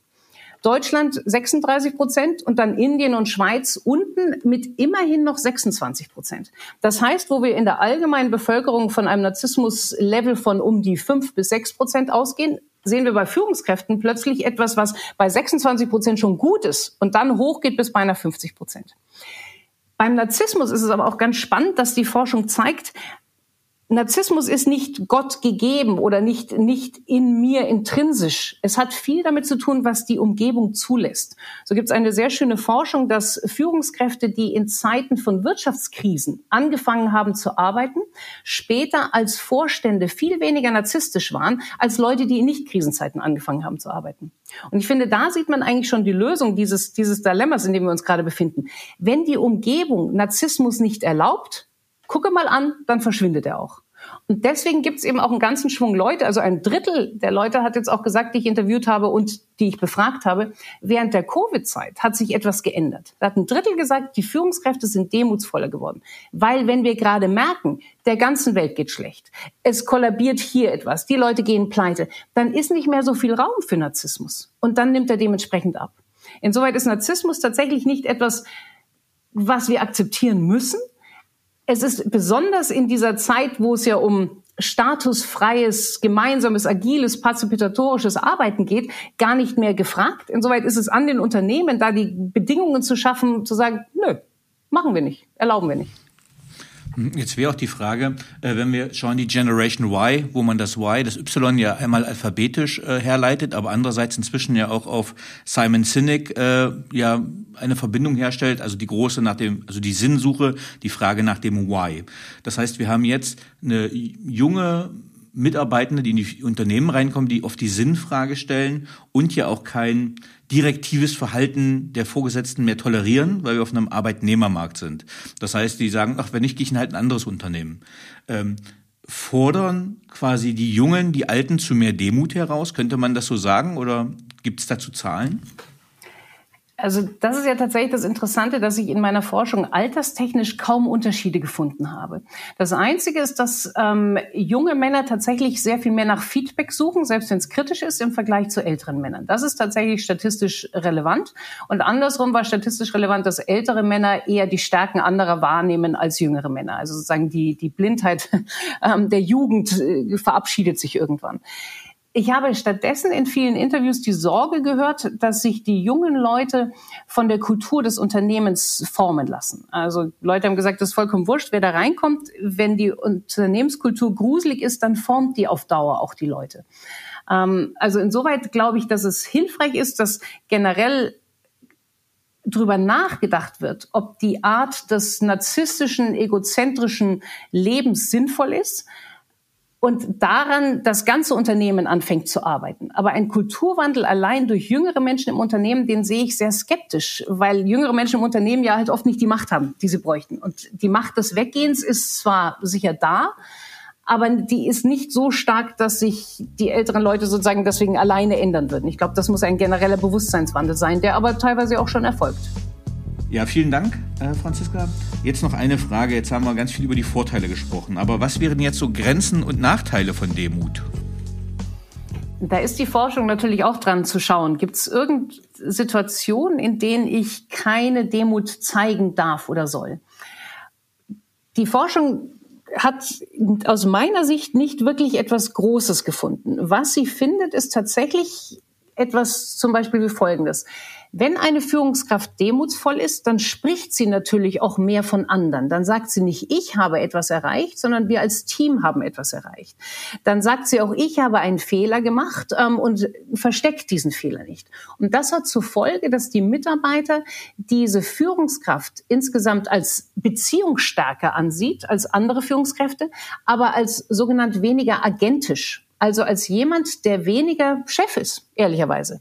[SPEAKER 2] Deutschland 36 Prozent und dann Indien und Schweiz unten mit immerhin noch 26 Prozent. Das heißt, wo wir in der allgemeinen Bevölkerung von einem Narzissmus-Level von um die fünf bis sechs Prozent ausgehen, sehen wir bei Führungskräften plötzlich etwas, was bei 26 Prozent schon gut ist und dann hochgeht bis beinahe 50 Prozent. Beim Narzissmus ist es aber auch ganz spannend, dass die Forschung zeigt, Narzissmus ist nicht Gott gegeben oder nicht, nicht in mir intrinsisch. Es hat viel damit zu tun, was die Umgebung zulässt. So gibt es eine sehr schöne Forschung, dass Führungskräfte, die in Zeiten von Wirtschaftskrisen angefangen haben zu arbeiten, später als Vorstände viel weniger narzisstisch waren als Leute, die in Nicht-Krisenzeiten angefangen haben zu arbeiten. Und ich finde, da sieht man eigentlich schon die Lösung dieses, dieses Dilemmas, in dem wir uns gerade befinden. Wenn die Umgebung Narzissmus nicht erlaubt, gucke mal an, dann verschwindet er auch. Und deswegen gibt es eben auch einen ganzen Schwung Leute, also ein Drittel der Leute hat jetzt auch gesagt, die ich interviewt habe und die ich befragt habe, während der Covid-Zeit hat sich etwas geändert. Da hat ein Drittel gesagt, die Führungskräfte sind demutsvoller geworden. Weil wenn wir gerade merken, der ganzen Welt geht schlecht, es kollabiert hier etwas, die Leute gehen pleite, dann ist nicht mehr so viel Raum für Narzissmus. Und dann nimmt er dementsprechend ab. Insoweit ist Narzissmus tatsächlich nicht etwas, was wir akzeptieren müssen, es ist besonders in dieser Zeit, wo es ja um statusfreies, gemeinsames, agiles, partizipatorisches Arbeiten geht, gar nicht mehr gefragt. Insoweit ist es an den Unternehmen, da die Bedingungen zu schaffen, zu sagen, nö, machen wir nicht, erlauben wir nicht.
[SPEAKER 3] Jetzt wäre auch die Frage, äh, wenn wir schauen, die Generation Y, wo man das Y, das Y ja einmal alphabetisch äh, herleitet, aber andererseits inzwischen ja auch auf Simon Sinek äh, ja eine Verbindung herstellt, also die große nach dem, also die Sinnsuche, die Frage nach dem Why. Das heißt, wir haben jetzt eine junge Mitarbeitende, die in die Unternehmen reinkommen, die oft die Sinnfrage stellen und ja auch kein direktives Verhalten der Vorgesetzten mehr tolerieren, weil wir auf einem Arbeitnehmermarkt sind. Das heißt, die sagen, ach, wenn nicht, gehe ich in halt ein anderes Unternehmen. Ähm, fordern quasi die Jungen, die Alten zu mehr Demut heraus? Könnte man das so sagen oder gibt es dazu Zahlen?
[SPEAKER 2] Also das ist ja tatsächlich das Interessante, dass ich in meiner Forschung alterstechnisch kaum Unterschiede gefunden habe. Das Einzige ist, dass ähm, junge Männer tatsächlich sehr viel mehr nach Feedback suchen, selbst wenn es kritisch ist, im Vergleich zu älteren Männern. Das ist tatsächlich statistisch relevant. Und andersrum war statistisch relevant, dass ältere Männer eher die Stärken anderer wahrnehmen als jüngere Männer. Also sozusagen die, die Blindheit ähm, der Jugend äh, verabschiedet sich irgendwann. Ich habe stattdessen in vielen Interviews die Sorge gehört, dass sich die jungen Leute von der Kultur des Unternehmens formen lassen. Also Leute haben gesagt, das ist vollkommen wurscht, wer da reinkommt. Wenn die Unternehmenskultur gruselig ist, dann formt die auf Dauer auch die Leute. Ähm, also insoweit glaube ich, dass es hilfreich ist, dass generell drüber nachgedacht wird, ob die Art des narzisstischen, egozentrischen Lebens sinnvoll ist und daran das ganze Unternehmen anfängt zu arbeiten. Aber ein Kulturwandel allein durch jüngere Menschen im Unternehmen, den sehe ich sehr skeptisch, weil jüngere Menschen im Unternehmen ja halt oft nicht die Macht haben, die sie bräuchten. Und die Macht des Weggehens ist zwar sicher da, aber die ist nicht so stark, dass sich die älteren Leute sozusagen deswegen alleine ändern würden. Ich glaube, das muss ein genereller Bewusstseinswandel sein, der aber teilweise auch schon erfolgt.
[SPEAKER 3] Ja, vielen Dank, äh, Franziska. Jetzt noch eine Frage. Jetzt haben wir ganz viel über die Vorteile gesprochen. Aber was wären jetzt so Grenzen und Nachteile von Demut?
[SPEAKER 2] Da ist die Forschung natürlich auch dran zu schauen. Gibt es irgendeine Situationen, in denen ich keine Demut zeigen darf oder soll? Die Forschung hat aus meiner Sicht nicht wirklich etwas Großes gefunden. Was sie findet, ist tatsächlich etwas zum Beispiel wie Folgendes. Wenn eine Führungskraft demutsvoll ist, dann spricht sie natürlich auch mehr von anderen. Dann sagt sie nicht, ich habe etwas erreicht, sondern wir als Team haben etwas erreicht. Dann sagt sie auch, ich habe einen Fehler gemacht ähm, und versteckt diesen Fehler nicht. Und das hat zur Folge, dass die Mitarbeiter diese Führungskraft insgesamt als beziehungsstärker ansieht als andere Führungskräfte, aber als sogenannt weniger agentisch. Also als jemand, der weniger Chef ist, ehrlicherweise.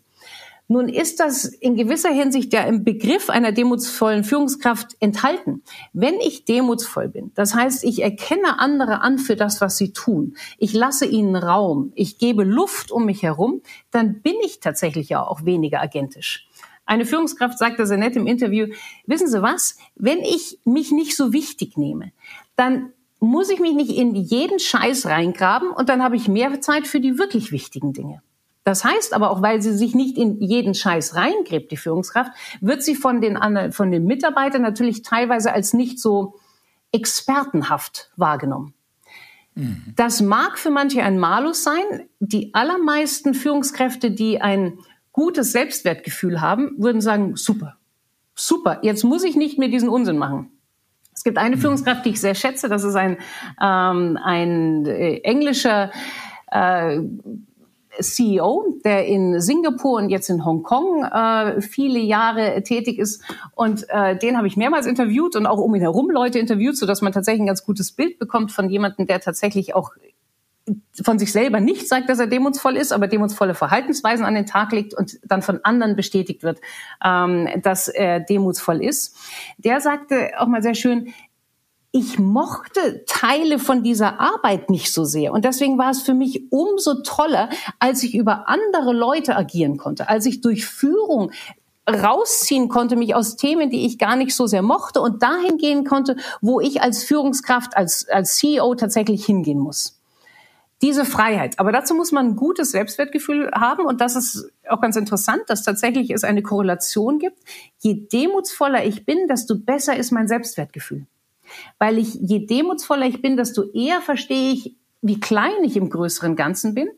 [SPEAKER 2] Nun ist das in gewisser Hinsicht ja im Begriff einer demutsvollen Führungskraft enthalten. Wenn ich demutsvoll bin, das heißt, ich erkenne andere an für das, was sie tun, ich lasse ihnen Raum, ich gebe Luft um mich herum, dann bin ich tatsächlich ja auch weniger agentisch. Eine Führungskraft sagte sehr nett im Interview, wissen Sie was, wenn ich mich nicht so wichtig nehme, dann muss ich mich nicht in jeden Scheiß reingraben und dann habe ich mehr Zeit für die wirklich wichtigen Dinge. Das heißt aber auch, weil sie sich nicht in jeden Scheiß reingräbt, die Führungskraft, wird sie von den, anderen, von den Mitarbeitern natürlich teilweise als nicht so expertenhaft wahrgenommen. Mhm. Das mag für manche ein Malus sein. Die allermeisten Führungskräfte, die ein gutes Selbstwertgefühl haben, würden sagen, super, super, jetzt muss ich nicht mehr diesen Unsinn machen. Es gibt eine mhm. Führungskraft, die ich sehr schätze, das ist ein, ähm, ein äh, englischer äh, CEO, der in Singapur und jetzt in Hongkong äh, viele Jahre tätig ist. Und äh, den habe ich mehrmals interviewt und auch um ihn herum Leute interviewt, sodass man tatsächlich ein ganz gutes Bild bekommt von jemandem, der tatsächlich auch von sich selber nicht sagt, dass er demutsvoll ist, aber demutsvolle Verhaltensweisen an den Tag legt und dann von anderen bestätigt wird, ähm, dass er demutsvoll ist. Der sagte auch mal sehr schön, ich mochte Teile von dieser Arbeit nicht so sehr. Und deswegen war es für mich umso toller, als ich über andere Leute agieren konnte, als ich durch Führung rausziehen konnte, mich aus Themen, die ich gar nicht so sehr mochte und dahin gehen konnte, wo ich als Führungskraft, als, als CEO tatsächlich hingehen muss. Diese Freiheit. Aber dazu muss man ein gutes Selbstwertgefühl haben und das ist auch ganz interessant, dass tatsächlich es eine Korrelation gibt. Je demutsvoller ich bin, desto besser ist mein Selbstwertgefühl. Weil ich, je demutsvoller ich bin, desto eher verstehe ich, wie klein ich im größeren Ganzen bin,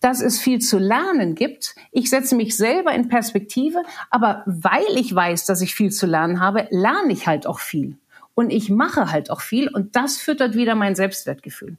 [SPEAKER 2] dass es viel zu lernen gibt. Ich setze mich selber in Perspektive, aber weil ich weiß, dass ich viel zu lernen habe, lerne ich halt auch viel. Und ich mache halt auch viel und das füttert wieder mein Selbstwertgefühl.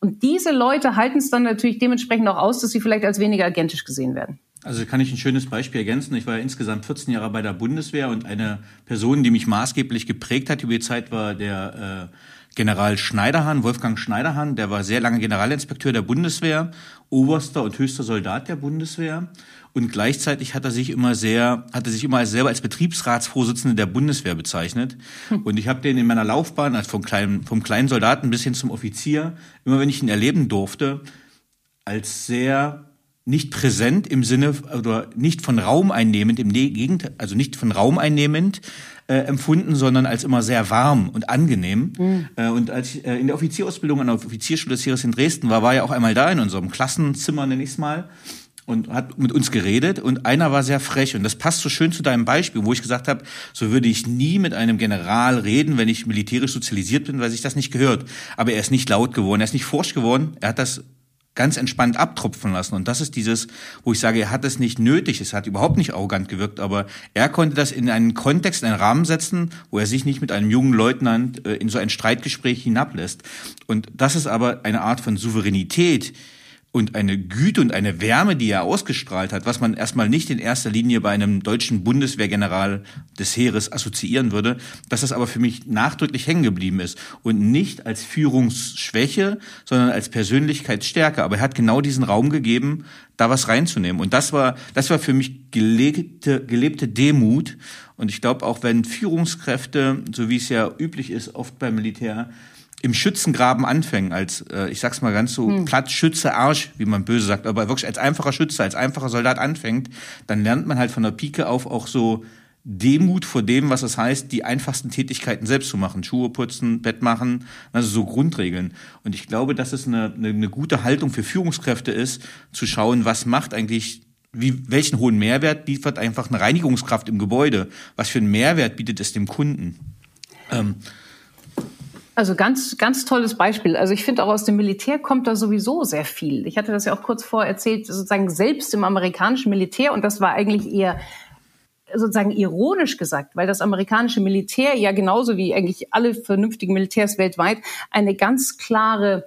[SPEAKER 2] Und diese Leute halten es dann natürlich dementsprechend auch aus, dass sie vielleicht als weniger agentisch gesehen werden.
[SPEAKER 3] Also kann ich ein schönes Beispiel ergänzen. Ich war ja insgesamt 14 Jahre bei der Bundeswehr und eine Person, die mich maßgeblich geprägt hat über die Zeit, war der äh, General Schneiderhahn, Wolfgang Schneiderhahn. Der war sehr lange Generalinspekteur der Bundeswehr, oberster und höchster Soldat der Bundeswehr. Und gleichzeitig hat er sich immer sehr, hat er sich immer als selber als Betriebsratsvorsitzende der Bundeswehr bezeichnet. Hm. Und ich habe den in meiner Laufbahn, also vom kleinen, vom kleinen Soldaten bis hin zum Offizier, immer wenn ich ihn erleben durfte, als sehr nicht präsent im Sinne oder nicht von Raum einnehmend im Gegenteil, also nicht von Raum einnehmend äh, empfunden, sondern als immer sehr warm und angenehm. Mhm. Äh, und als ich äh, in der Offizierausbildung an der Offizierschule des Heeres in Dresden war, war er auch einmal da in unserem Klassenzimmer, nenne ich es mal, und hat mit uns geredet. Und einer war sehr frech. Und das passt so schön zu deinem Beispiel, wo ich gesagt habe, so würde ich nie mit einem General reden, wenn ich militärisch sozialisiert bin, weil sich das nicht gehört. Aber er ist nicht laut geworden, er ist nicht forsch geworden, er hat das ganz entspannt abtropfen lassen. Und das ist dieses, wo ich sage, er hat es nicht nötig, es hat überhaupt nicht arrogant gewirkt, aber er konnte das in einen Kontext, in einen Rahmen setzen, wo er sich nicht mit einem jungen Leutnant äh, in so ein Streitgespräch hinablässt. Und das ist aber eine Art von Souveränität, und eine Güte und eine Wärme, die er ausgestrahlt hat, was man erstmal nicht in erster Linie bei einem deutschen Bundeswehrgeneral des Heeres assoziieren würde, dass das aber für mich nachdrücklich hängen geblieben ist und nicht als Führungsschwäche, sondern als Persönlichkeitsstärke. Aber er hat genau diesen Raum gegeben, da was reinzunehmen. Und das war, das war für mich gelebte, gelebte Demut. Und ich glaube, auch wenn Führungskräfte, so wie es ja üblich ist, oft beim Militär, im Schützengraben anfängen, als, äh, ich sag's mal ganz so, hm. platt Schütze Arsch, wie man böse sagt, aber wirklich als einfacher Schütze, als einfacher Soldat anfängt, dann lernt man halt von der Pike auf auch so Demut vor dem, was es heißt, die einfachsten Tätigkeiten selbst zu machen. Schuhe putzen, Bett machen, also so Grundregeln. Und ich glaube, dass es eine, eine, eine gute Haltung für Führungskräfte ist, zu schauen, was macht eigentlich wie, welchen hohen Mehrwert liefert einfach eine Reinigungskraft im Gebäude? Was für einen Mehrwert bietet es dem Kunden? Ähm,
[SPEAKER 2] also ganz, ganz tolles Beispiel. Also ich finde auch aus dem Militär kommt da sowieso sehr viel. Ich hatte das ja auch kurz vor erzählt, sozusagen selbst im amerikanischen Militär und das war eigentlich eher sozusagen ironisch gesagt, weil das amerikanische Militär ja genauso wie eigentlich alle vernünftigen Militärs weltweit eine ganz klare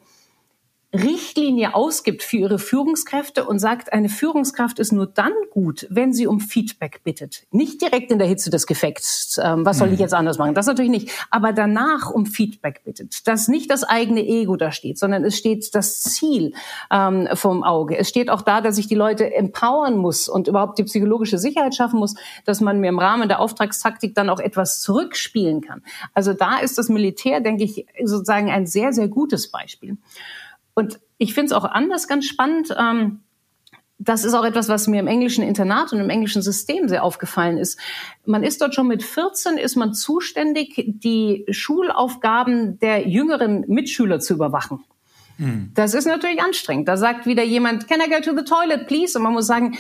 [SPEAKER 2] Richtlinie ausgibt für ihre Führungskräfte und sagt, eine Führungskraft ist nur dann gut, wenn sie um Feedback bittet. Nicht direkt in der Hitze des Gefechts, ähm, was soll ich mhm. jetzt anders machen, das natürlich nicht, aber danach um Feedback bittet. Dass nicht das eigene Ego da steht, sondern es steht das Ziel ähm, vom Auge. Es steht auch da, dass ich die Leute empowern muss und überhaupt die psychologische Sicherheit schaffen muss, dass man mir im Rahmen der Auftragstaktik dann auch etwas zurückspielen kann. Also da ist das Militär, denke ich, sozusagen ein sehr, sehr gutes Beispiel. Und ich finde es auch anders ganz spannend. Ähm, das ist auch etwas, was mir im englischen Internat und im englischen System sehr aufgefallen ist. Man ist dort schon mit 14, ist man zuständig, die Schulaufgaben der jüngeren Mitschüler zu überwachen. Hm. Das ist natürlich anstrengend. Da sagt wieder jemand, can I go to the toilet, please? Und man muss sagen,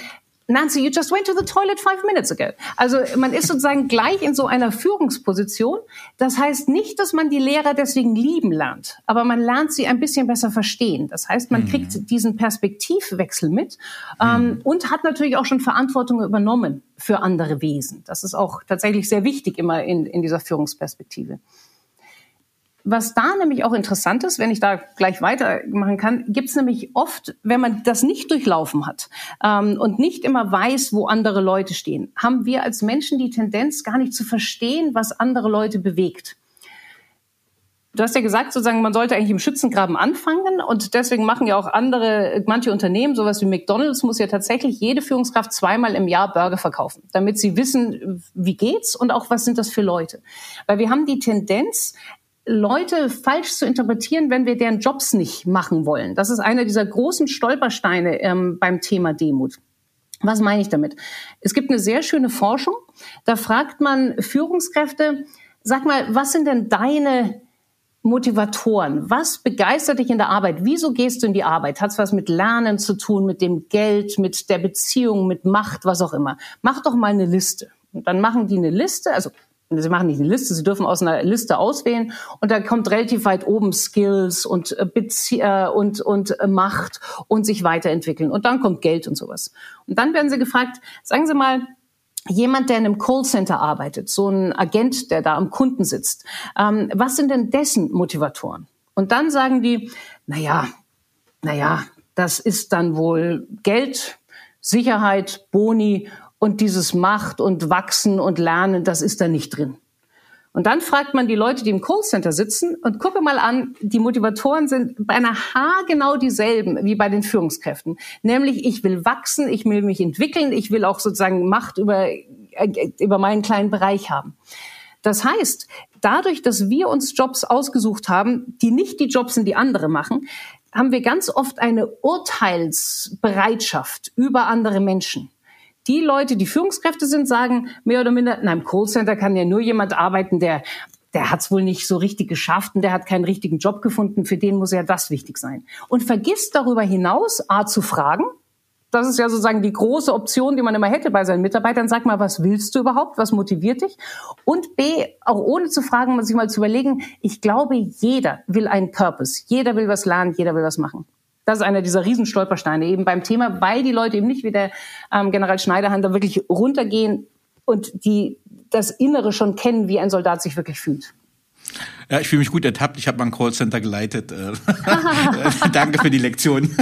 [SPEAKER 2] Nancy, you just went to the toilet five minutes ago. Also man ist sozusagen gleich in so einer Führungsposition. Das heißt nicht, dass man die Lehrer deswegen lieben lernt, aber man lernt sie ein bisschen besser verstehen. Das heißt, man mhm. kriegt diesen Perspektivwechsel mit ähm, mhm. und hat natürlich auch schon Verantwortung übernommen für andere Wesen. Das ist auch tatsächlich sehr wichtig immer in, in dieser Führungsperspektive. Was da nämlich auch interessant ist, wenn ich da gleich weitermachen kann, gibt es nämlich oft, wenn man das nicht durchlaufen hat ähm, und nicht immer weiß, wo andere Leute stehen, haben wir als Menschen die Tendenz, gar nicht zu verstehen, was andere Leute bewegt. Du hast ja gesagt, sozusagen, man sollte eigentlich im Schützengraben anfangen und deswegen machen ja auch andere, manche Unternehmen, sowas wie McDonald's, muss ja tatsächlich jede Führungskraft zweimal im Jahr Burger verkaufen, damit sie wissen, wie geht's und auch was sind das für Leute. Weil wir haben die Tendenz, Leute falsch zu interpretieren, wenn wir deren Jobs nicht machen wollen. Das ist einer dieser großen Stolpersteine ähm, beim Thema Demut. Was meine ich damit? Es gibt eine sehr schöne Forschung. Da fragt man Führungskräfte, sag mal, was sind denn deine Motivatoren? Was begeistert dich in der Arbeit? Wieso gehst du in die Arbeit? Hat es was mit Lernen zu tun, mit dem Geld, mit der Beziehung, mit Macht, was auch immer? Mach doch mal eine Liste. Und dann machen die eine Liste, also Sie machen nicht eine Liste, Sie dürfen aus einer Liste auswählen und da kommt relativ weit oben Skills und äh, Bezie äh, und und äh, Macht und sich weiterentwickeln und dann kommt Geld und sowas. Und dann werden Sie gefragt, sagen Sie mal, jemand, der in einem Callcenter arbeitet, so ein Agent, der da am Kunden sitzt, ähm, was sind denn dessen Motivatoren? Und dann sagen die, na ja, na ja, das ist dann wohl Geld, Sicherheit, Boni und dieses Macht und Wachsen und Lernen, das ist da nicht drin. Und dann fragt man die Leute, die im Callcenter sitzen und gucke mal an, die Motivatoren sind beinahe genau dieselben wie bei den Führungskräften. Nämlich, ich will wachsen, ich will mich entwickeln, ich will auch sozusagen Macht über, äh, über meinen kleinen Bereich haben. Das heißt, dadurch, dass wir uns Jobs ausgesucht haben, die nicht die Jobs sind, die andere machen, haben wir ganz oft eine Urteilsbereitschaft über andere Menschen die Leute, die Führungskräfte sind, sagen mehr oder minder, in einem Callcenter kann ja nur jemand arbeiten, der der hat es wohl nicht so richtig geschafft und der hat keinen richtigen Job gefunden, für den muss ja das wichtig sein. Und vergisst darüber hinaus, A, zu fragen, das ist ja sozusagen die große Option, die man immer hätte bei seinen Mitarbeitern. Sag mal, was willst du überhaupt? Was motiviert dich? Und B, auch ohne zu fragen, sich mal zu überlegen, ich glaube, jeder will einen Purpose. Jeder will was lernen, jeder will was machen. Das ist einer dieser Riesenstolpersteine eben beim Thema, weil die Leute eben nicht wie der ähm, General Schneiderhan da wirklich runtergehen und die das Innere schon kennen, wie ein Soldat sich wirklich fühlt.
[SPEAKER 3] Ja, ich fühle mich gut ertappt. Ich habe mal ein Callcenter geleitet. Äh, danke für die Lektion.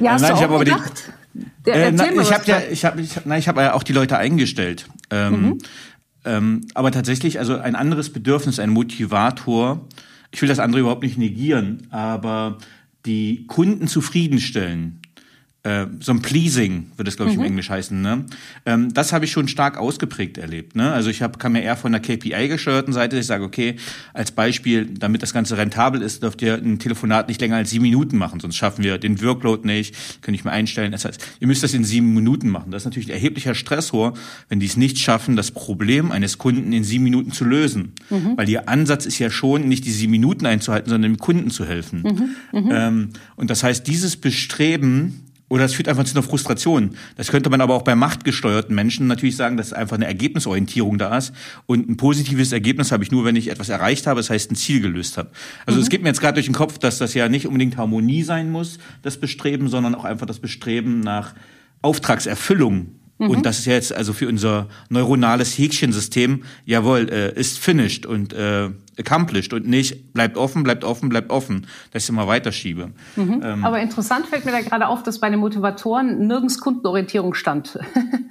[SPEAKER 2] ja, hast Nein, du auch gedacht?
[SPEAKER 3] Der, äh, na, ich habe ja, ich habe, ich, nein, ich habe ja auch die Leute eingestellt. Ähm, mhm. ähm, aber tatsächlich, also ein anderes Bedürfnis, ein Motivator. Ich will das andere überhaupt nicht negieren, aber die Kunden zufriedenstellen äh, so ein Pleasing, wird es, glaube ich, mhm. im Englisch heißen. Ne? Ähm, das habe ich schon stark ausgeprägt erlebt. Ne? Also ich hab, kann mir eher von der KPI-gesteuerten Seite, ich sage, okay, als Beispiel, damit das Ganze rentabel ist, dürft ihr ein Telefonat nicht länger als sieben Minuten machen, sonst schaffen wir den Workload nicht, kann ich mir einstellen. Das heißt, ihr müsst das in sieben Minuten machen. Das ist natürlich ein erheblicher Stressor, wenn die es nicht schaffen, das Problem eines Kunden in sieben Minuten zu lösen. Mhm. Weil ihr Ansatz ist ja schon, nicht die sieben Minuten einzuhalten, sondern dem Kunden zu helfen. Mhm. mhm. Ähm, und das heißt, dieses Bestreben, oder es führt einfach zu einer Frustration. Das könnte man aber auch bei machtgesteuerten Menschen natürlich sagen, dass einfach eine Ergebnisorientierung da ist. Und ein positives Ergebnis habe ich nur, wenn ich etwas erreicht habe, das heißt ein Ziel gelöst habe. Also mhm. es geht mir jetzt gerade durch den Kopf, dass das ja nicht unbedingt Harmonie sein muss, das Bestreben, sondern auch einfach das Bestreben nach Auftragserfüllung. Mhm. Und das ist ja jetzt also für unser neuronales Häkchensystem, jawohl, äh, ist finished und äh, accomplished und nicht bleibt offen, bleibt offen, bleibt offen, dass ich immer weiterschiebe.
[SPEAKER 2] Mhm. Ähm, Aber interessant fällt mir da gerade auf, dass bei den Motivatoren nirgends Kundenorientierung stand.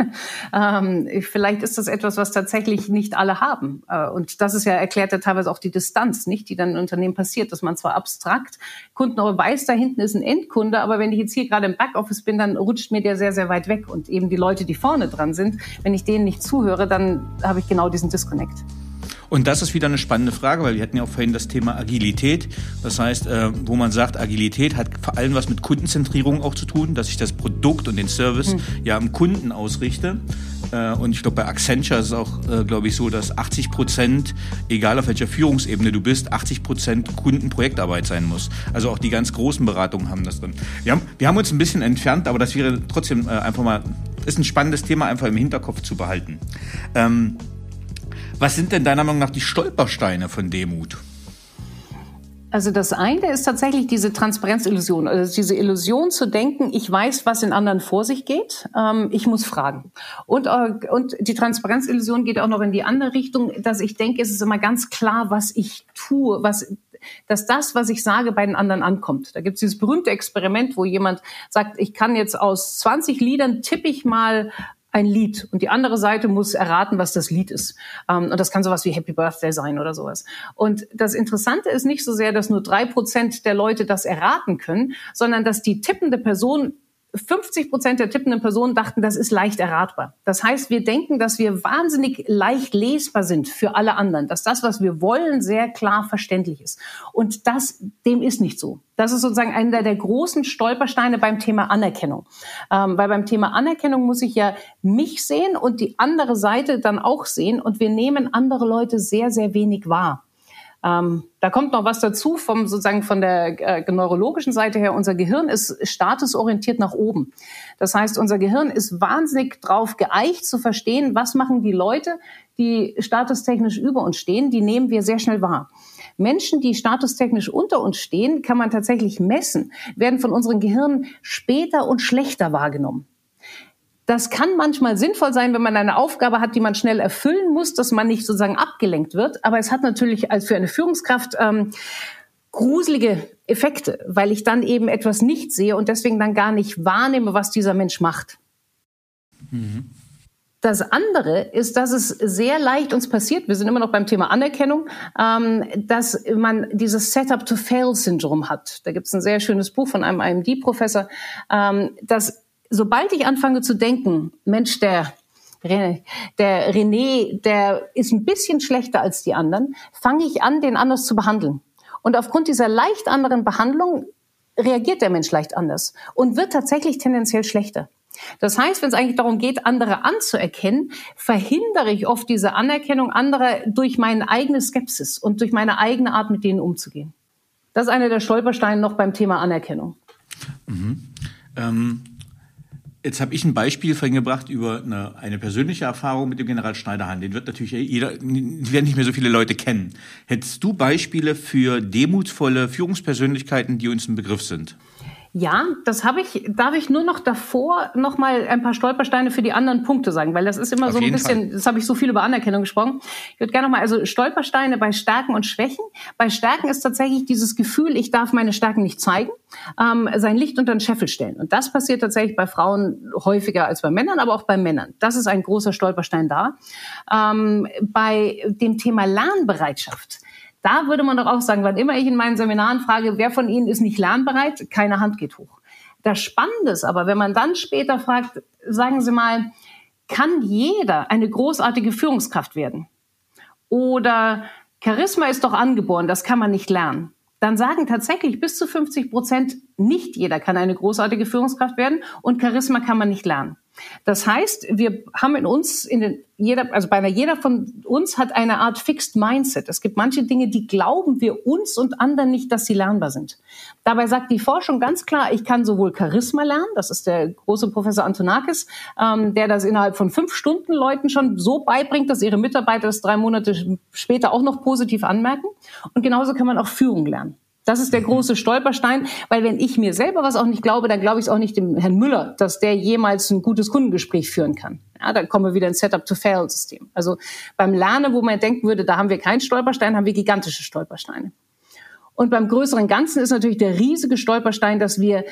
[SPEAKER 2] ähm, vielleicht ist das etwas, was tatsächlich nicht alle haben. Äh, und das ist ja erklärt ja teilweise auch die Distanz, nicht, die dann im Unternehmen passiert, dass man zwar abstrakt Kunden weiß, da hinten ist ein Endkunde, aber wenn ich jetzt hier gerade im Backoffice bin, dann rutscht mir der sehr, sehr weit weg. Und eben die Leute, die vorne dran sind, wenn ich denen nicht zuhöre, dann habe ich genau diesen Disconnect.
[SPEAKER 3] Und das ist wieder eine spannende Frage, weil wir hatten ja auch vorhin das Thema Agilität. Das heißt, äh, wo man sagt, Agilität hat vor allem was mit Kundenzentrierung auch zu tun, dass ich das Produkt und den Service mhm. ja am Kunden ausrichte. Äh, und ich glaube, bei Accenture ist es auch, äh, glaube ich, so, dass 80 Prozent, egal auf welcher Führungsebene du bist, 80 Prozent Kundenprojektarbeit sein muss. Also auch die ganz großen Beratungen haben das drin. Wir haben, wir haben uns ein bisschen entfernt, aber das wäre trotzdem äh, einfach mal, ist ein spannendes Thema einfach im Hinterkopf zu behalten. Ähm, was sind denn deiner Meinung nach die Stolpersteine von Demut?
[SPEAKER 2] Also das eine ist tatsächlich diese Transparenzillusion, also diese Illusion zu denken, ich weiß, was in anderen vor sich geht, ähm, ich muss fragen. Und, äh, und die Transparenzillusion geht auch noch in die andere Richtung, dass ich denke, es ist immer ganz klar, was ich tue, was dass das, was ich sage, bei den anderen ankommt. Da gibt es dieses berühmte Experiment, wo jemand sagt, ich kann jetzt aus 20 Liedern tippe ich mal ein Lied und die andere Seite muss erraten, was das Lied ist. Ähm, und das kann sowas wie Happy Birthday sein oder sowas. Und das Interessante ist nicht so sehr, dass nur drei Prozent der Leute das erraten können, sondern dass die tippende Person 50 Prozent der tippenden Personen dachten, das ist leicht erratbar. Das heißt, wir denken, dass wir wahnsinnig leicht lesbar sind für alle anderen, dass das, was wir wollen, sehr klar verständlich ist. Und das, dem ist nicht so. Das ist sozusagen einer der großen Stolpersteine beim Thema Anerkennung. Ähm, weil beim Thema Anerkennung muss ich ja mich sehen und die andere Seite dann auch sehen und wir nehmen andere Leute sehr, sehr wenig wahr. Ähm, da kommt noch was dazu vom sozusagen von der äh, neurologischen Seite her. Unser Gehirn ist statusorientiert nach oben. Das heißt, unser Gehirn ist wahnsinnig drauf geeicht zu verstehen, was machen die Leute, die statustechnisch über uns stehen. Die nehmen wir sehr schnell wahr. Menschen, die statustechnisch unter uns stehen, kann man tatsächlich messen, werden von unserem Gehirn später und schlechter wahrgenommen. Das kann manchmal sinnvoll sein, wenn man eine Aufgabe hat, die man schnell erfüllen muss, dass man nicht sozusagen abgelenkt wird. Aber es hat natürlich als für eine Führungskraft ähm, gruselige Effekte, weil ich dann eben etwas nicht sehe und deswegen dann gar nicht wahrnehme, was dieser Mensch macht. Mhm. Das andere ist, dass es sehr leicht uns passiert, wir sind immer noch beim Thema Anerkennung, ähm, dass man dieses Setup-to-Fail-Syndrom hat. Da gibt es ein sehr schönes Buch von einem IMD-Professor, ähm, dass sobald ich anfange zu denken, Mensch, der der René, der ist ein bisschen schlechter als die anderen, fange ich an, den anders zu behandeln. Und aufgrund dieser leicht anderen Behandlung reagiert der Mensch leicht anders und wird tatsächlich tendenziell schlechter. Das heißt, wenn es eigentlich darum geht, andere anzuerkennen, verhindere ich oft diese Anerkennung anderer durch meine eigene Skepsis und durch meine eigene Art, mit denen umzugehen. Das ist einer der Stolpersteine noch beim Thema Anerkennung.
[SPEAKER 3] Mhm. Ähm Jetzt habe ich ein Beispiel vorhin gebracht über eine, eine persönliche Erfahrung mit dem General Schneiderhahn. Den wird natürlich jeder, die werden nicht mehr so viele Leute kennen. Hättest du Beispiele für demutsvolle Führungspersönlichkeiten, die uns ein Begriff sind?
[SPEAKER 2] Ja, das habe ich. Darf ich nur noch davor noch mal ein paar Stolpersteine für die anderen Punkte sagen, weil das ist immer Auf so ein bisschen. Fall. Das habe ich so viel über Anerkennung gesprochen. Ich würde gerne noch mal also Stolpersteine bei Stärken und Schwächen. Bei Stärken ist tatsächlich dieses Gefühl, ich darf meine Stärken nicht zeigen, ähm, sein Licht unter den Scheffel stellen. Und das passiert tatsächlich bei Frauen häufiger als bei Männern, aber auch bei Männern. Das ist ein großer Stolperstein da. Ähm, bei dem Thema Lernbereitschaft da würde man doch auch sagen, wann immer ich in meinen Seminaren frage, wer von Ihnen ist nicht lernbereit, keine Hand geht hoch. Das Spannende ist aber, wenn man dann später fragt, sagen Sie mal, kann jeder eine großartige Führungskraft werden? Oder Charisma ist doch angeboren, das kann man nicht lernen. Dann sagen tatsächlich bis zu 50 Prozent, nicht jeder kann eine großartige Führungskraft werden und Charisma kann man nicht lernen. Das heißt, wir haben in uns, in den, jeder, also beinahe jeder von uns hat eine Art Fixed Mindset. Es gibt manche Dinge, die glauben wir uns und anderen nicht, dass sie lernbar sind. Dabei sagt die Forschung ganz klar, ich kann sowohl Charisma lernen, das ist der große Professor Antonakis, ähm, der das innerhalb von fünf Stunden Leuten schon so beibringt, dass ihre Mitarbeiter das drei Monate später auch noch positiv anmerken. Und genauso kann man auch Führung lernen. Das ist der große Stolperstein, weil wenn ich mir selber was auch nicht glaube, dann glaube ich es auch nicht dem Herrn Müller, dass der jemals ein gutes Kundengespräch führen kann. Ja, dann kommen wir wieder ins Setup-to-Fail-System. Also beim Lernen, wo man denken würde, da haben wir keinen Stolperstein, haben wir gigantische Stolpersteine. Und beim größeren Ganzen ist natürlich der riesige Stolperstein, dass wir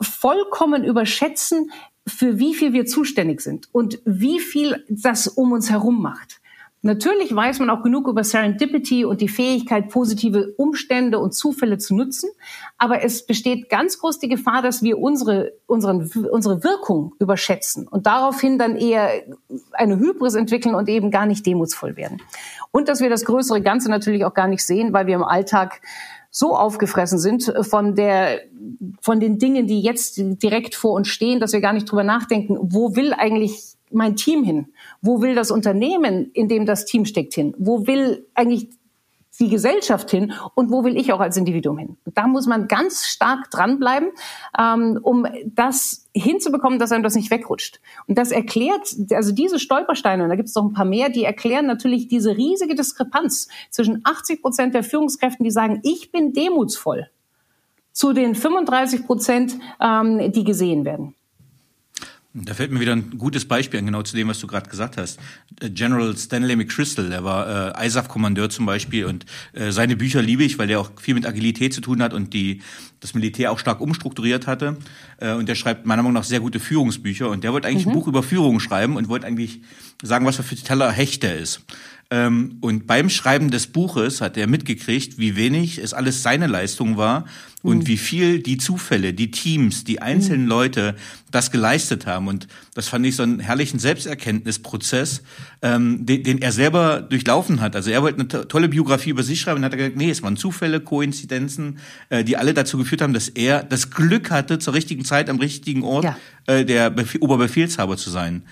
[SPEAKER 2] vollkommen überschätzen, für wie viel wir zuständig sind und wie viel das um uns herum macht. Natürlich weiß man auch genug über Serendipity und die Fähigkeit, positive Umstände und Zufälle zu nutzen. Aber es besteht ganz groß die Gefahr, dass wir unsere, unseren, unsere Wirkung überschätzen und daraufhin dann eher eine Hybris entwickeln und eben gar nicht demutsvoll werden. Und dass wir das größere Ganze natürlich auch gar nicht sehen, weil wir im Alltag so aufgefressen sind von der, von den Dingen, die jetzt direkt vor uns stehen, dass wir gar nicht drüber nachdenken, wo will eigentlich mein Team hin? Wo will das Unternehmen, in dem das Team steckt, hin? Wo will eigentlich die Gesellschaft hin und wo will ich auch als Individuum hin? Da muss man ganz stark dranbleiben, ähm, um das hinzubekommen, dass einem das nicht wegrutscht. Und das erklärt, also diese Stolpersteine, und da gibt es noch ein paar mehr, die erklären natürlich diese riesige Diskrepanz zwischen 80 Prozent der Führungskräften, die sagen, ich bin demutsvoll, zu den 35 Prozent, ähm, die gesehen werden.
[SPEAKER 3] Da fällt mir wieder ein gutes Beispiel an, genau zu dem, was du gerade gesagt hast. Äh, General Stanley McChrystal, der war äh, ISAF-Kommandeur zum Beispiel und äh, seine Bücher liebe ich, weil der auch viel mit Agilität zu tun hat und die das Militär auch stark umstrukturiert hatte. Äh, und der schreibt meiner Meinung nach sehr gute Führungsbücher und der wollte eigentlich mhm. ein Buch über Führung schreiben und wollte eigentlich sagen, was er für toller Hecht er ist. Ähm, und beim Schreiben des Buches hat er mitgekriegt, wie wenig es alles seine Leistung war und mhm. wie viel die Zufälle, die Teams, die einzelnen mhm. Leute das geleistet haben. Und das fand ich so einen herrlichen Selbsterkenntnisprozess, ähm, den, den, er selber durchlaufen hat. Also er wollte eine to tolle Biografie über sich schreiben und hat gesagt, nee, es waren Zufälle, Koinzidenzen, äh, die alle dazu geführt haben, dass er das Glück hatte, zur richtigen Zeit am richtigen Ort ja. äh, der Bef Oberbefehlshaber zu sein.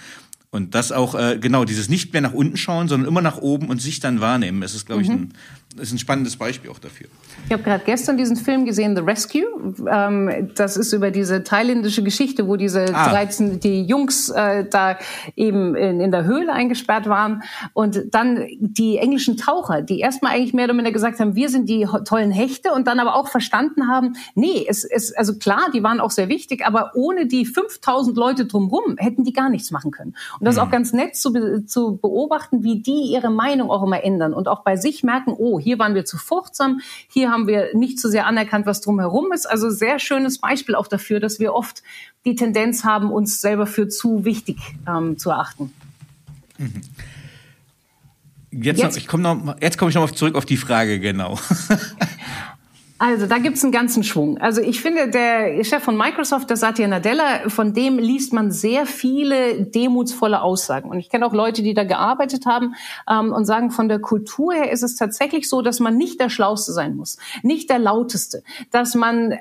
[SPEAKER 3] Und das auch, äh, genau, dieses nicht mehr nach unten schauen, sondern immer nach oben und sich dann wahrnehmen. Es ist, glaube ich, mhm. ein, ist ein spannendes Beispiel auch dafür.
[SPEAKER 2] Ich habe gerade gestern diesen Film gesehen, The Rescue. Ähm, das ist über diese thailändische Geschichte, wo diese ah. 13, die Jungs äh, da eben in, in der Höhle eingesperrt waren und dann die englischen Taucher, die erstmal eigentlich mehr oder minder gesagt haben, wir sind die tollen Hechte und dann aber auch verstanden haben, nee, es ist also klar, die waren auch sehr wichtig, aber ohne die 5000 Leute drumherum hätten die gar nichts machen können. Und das mhm. ist auch ganz nett zu, zu beobachten, wie die ihre Meinung auch immer ändern und auch bei sich merken, oh, hier waren wir zu furchtsam, hier haben wir nicht so sehr anerkannt, was drumherum ist. Also sehr schönes Beispiel auch dafür, dass wir oft die Tendenz haben, uns selber für zu wichtig ähm, zu erachten.
[SPEAKER 3] Mhm. Jetzt, jetzt, noch, ich komm noch, jetzt komme ich noch zurück auf die Frage, genau.
[SPEAKER 2] Also da gibt's einen ganzen Schwung. Also ich finde, der Chef von Microsoft, der Satya Nadella, von dem liest man sehr viele demutsvolle Aussagen. Und ich kenne auch Leute, die da gearbeitet haben ähm, und sagen, von der Kultur her ist es tatsächlich so, dass man nicht der Schlauste sein muss, nicht der Lauteste, dass man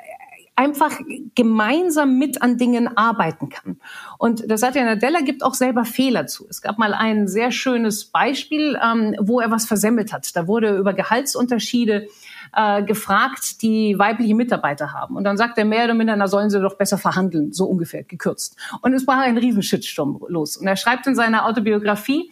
[SPEAKER 2] einfach gemeinsam mit an Dingen arbeiten kann. Und das Satya Nadella gibt auch selber Fehler zu. Es gab mal ein sehr schönes Beispiel, ähm, wo er was versemmelt hat. Da wurde über Gehaltsunterschiede äh, gefragt, die weibliche Mitarbeiter haben. Und dann sagt er mehr oder minder, na sollen sie doch besser verhandeln, so ungefähr gekürzt. Und es war ein Riesenshitsturm los. Und er schreibt in seiner Autobiografie,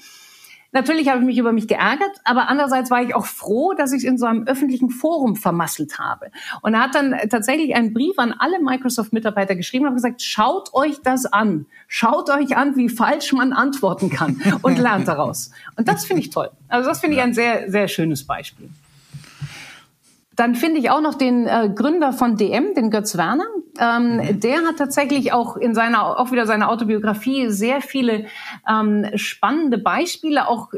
[SPEAKER 2] Natürlich habe ich mich über mich geärgert, aber andererseits war ich auch froh, dass ich es in so einem öffentlichen Forum vermasselt habe. Und er hat dann tatsächlich einen Brief an alle Microsoft-Mitarbeiter geschrieben und gesagt, schaut euch das an. Schaut euch an, wie falsch man antworten kann und lernt daraus. Und das finde ich toll. Also das finde ich ein sehr, sehr schönes Beispiel. Dann finde ich auch noch den äh, Gründer von DM, den Götz Werner. Ähm, mhm. Der hat tatsächlich auch in seiner, auch wieder seiner Autobiografie sehr viele ähm, spannende Beispiele, auch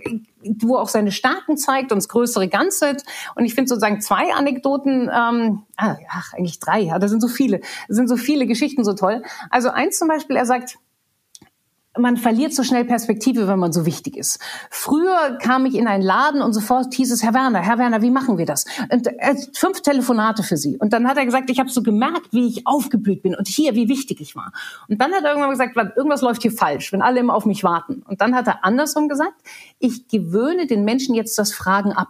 [SPEAKER 2] wo auch seine Stärken zeigt und das größere Ganze. Und ich finde sozusagen zwei Anekdoten, ähm, ach, eigentlich drei, ja, da sind so viele, sind so viele Geschichten so toll. Also eins zum Beispiel, er sagt, man verliert so schnell Perspektive, wenn man so wichtig ist. Früher kam ich in einen Laden und sofort hieß es, Herr Werner, Herr Werner, wie machen wir das? Und äh, fünf Telefonate für Sie. Und dann hat er gesagt, ich habe so gemerkt, wie ich aufgeblüht bin und hier, wie wichtig ich war. Und dann hat er irgendwann gesagt, irgendwas läuft hier falsch, wenn alle immer auf mich warten. Und dann hat er andersrum gesagt, ich gewöhne den Menschen jetzt das Fragen ab.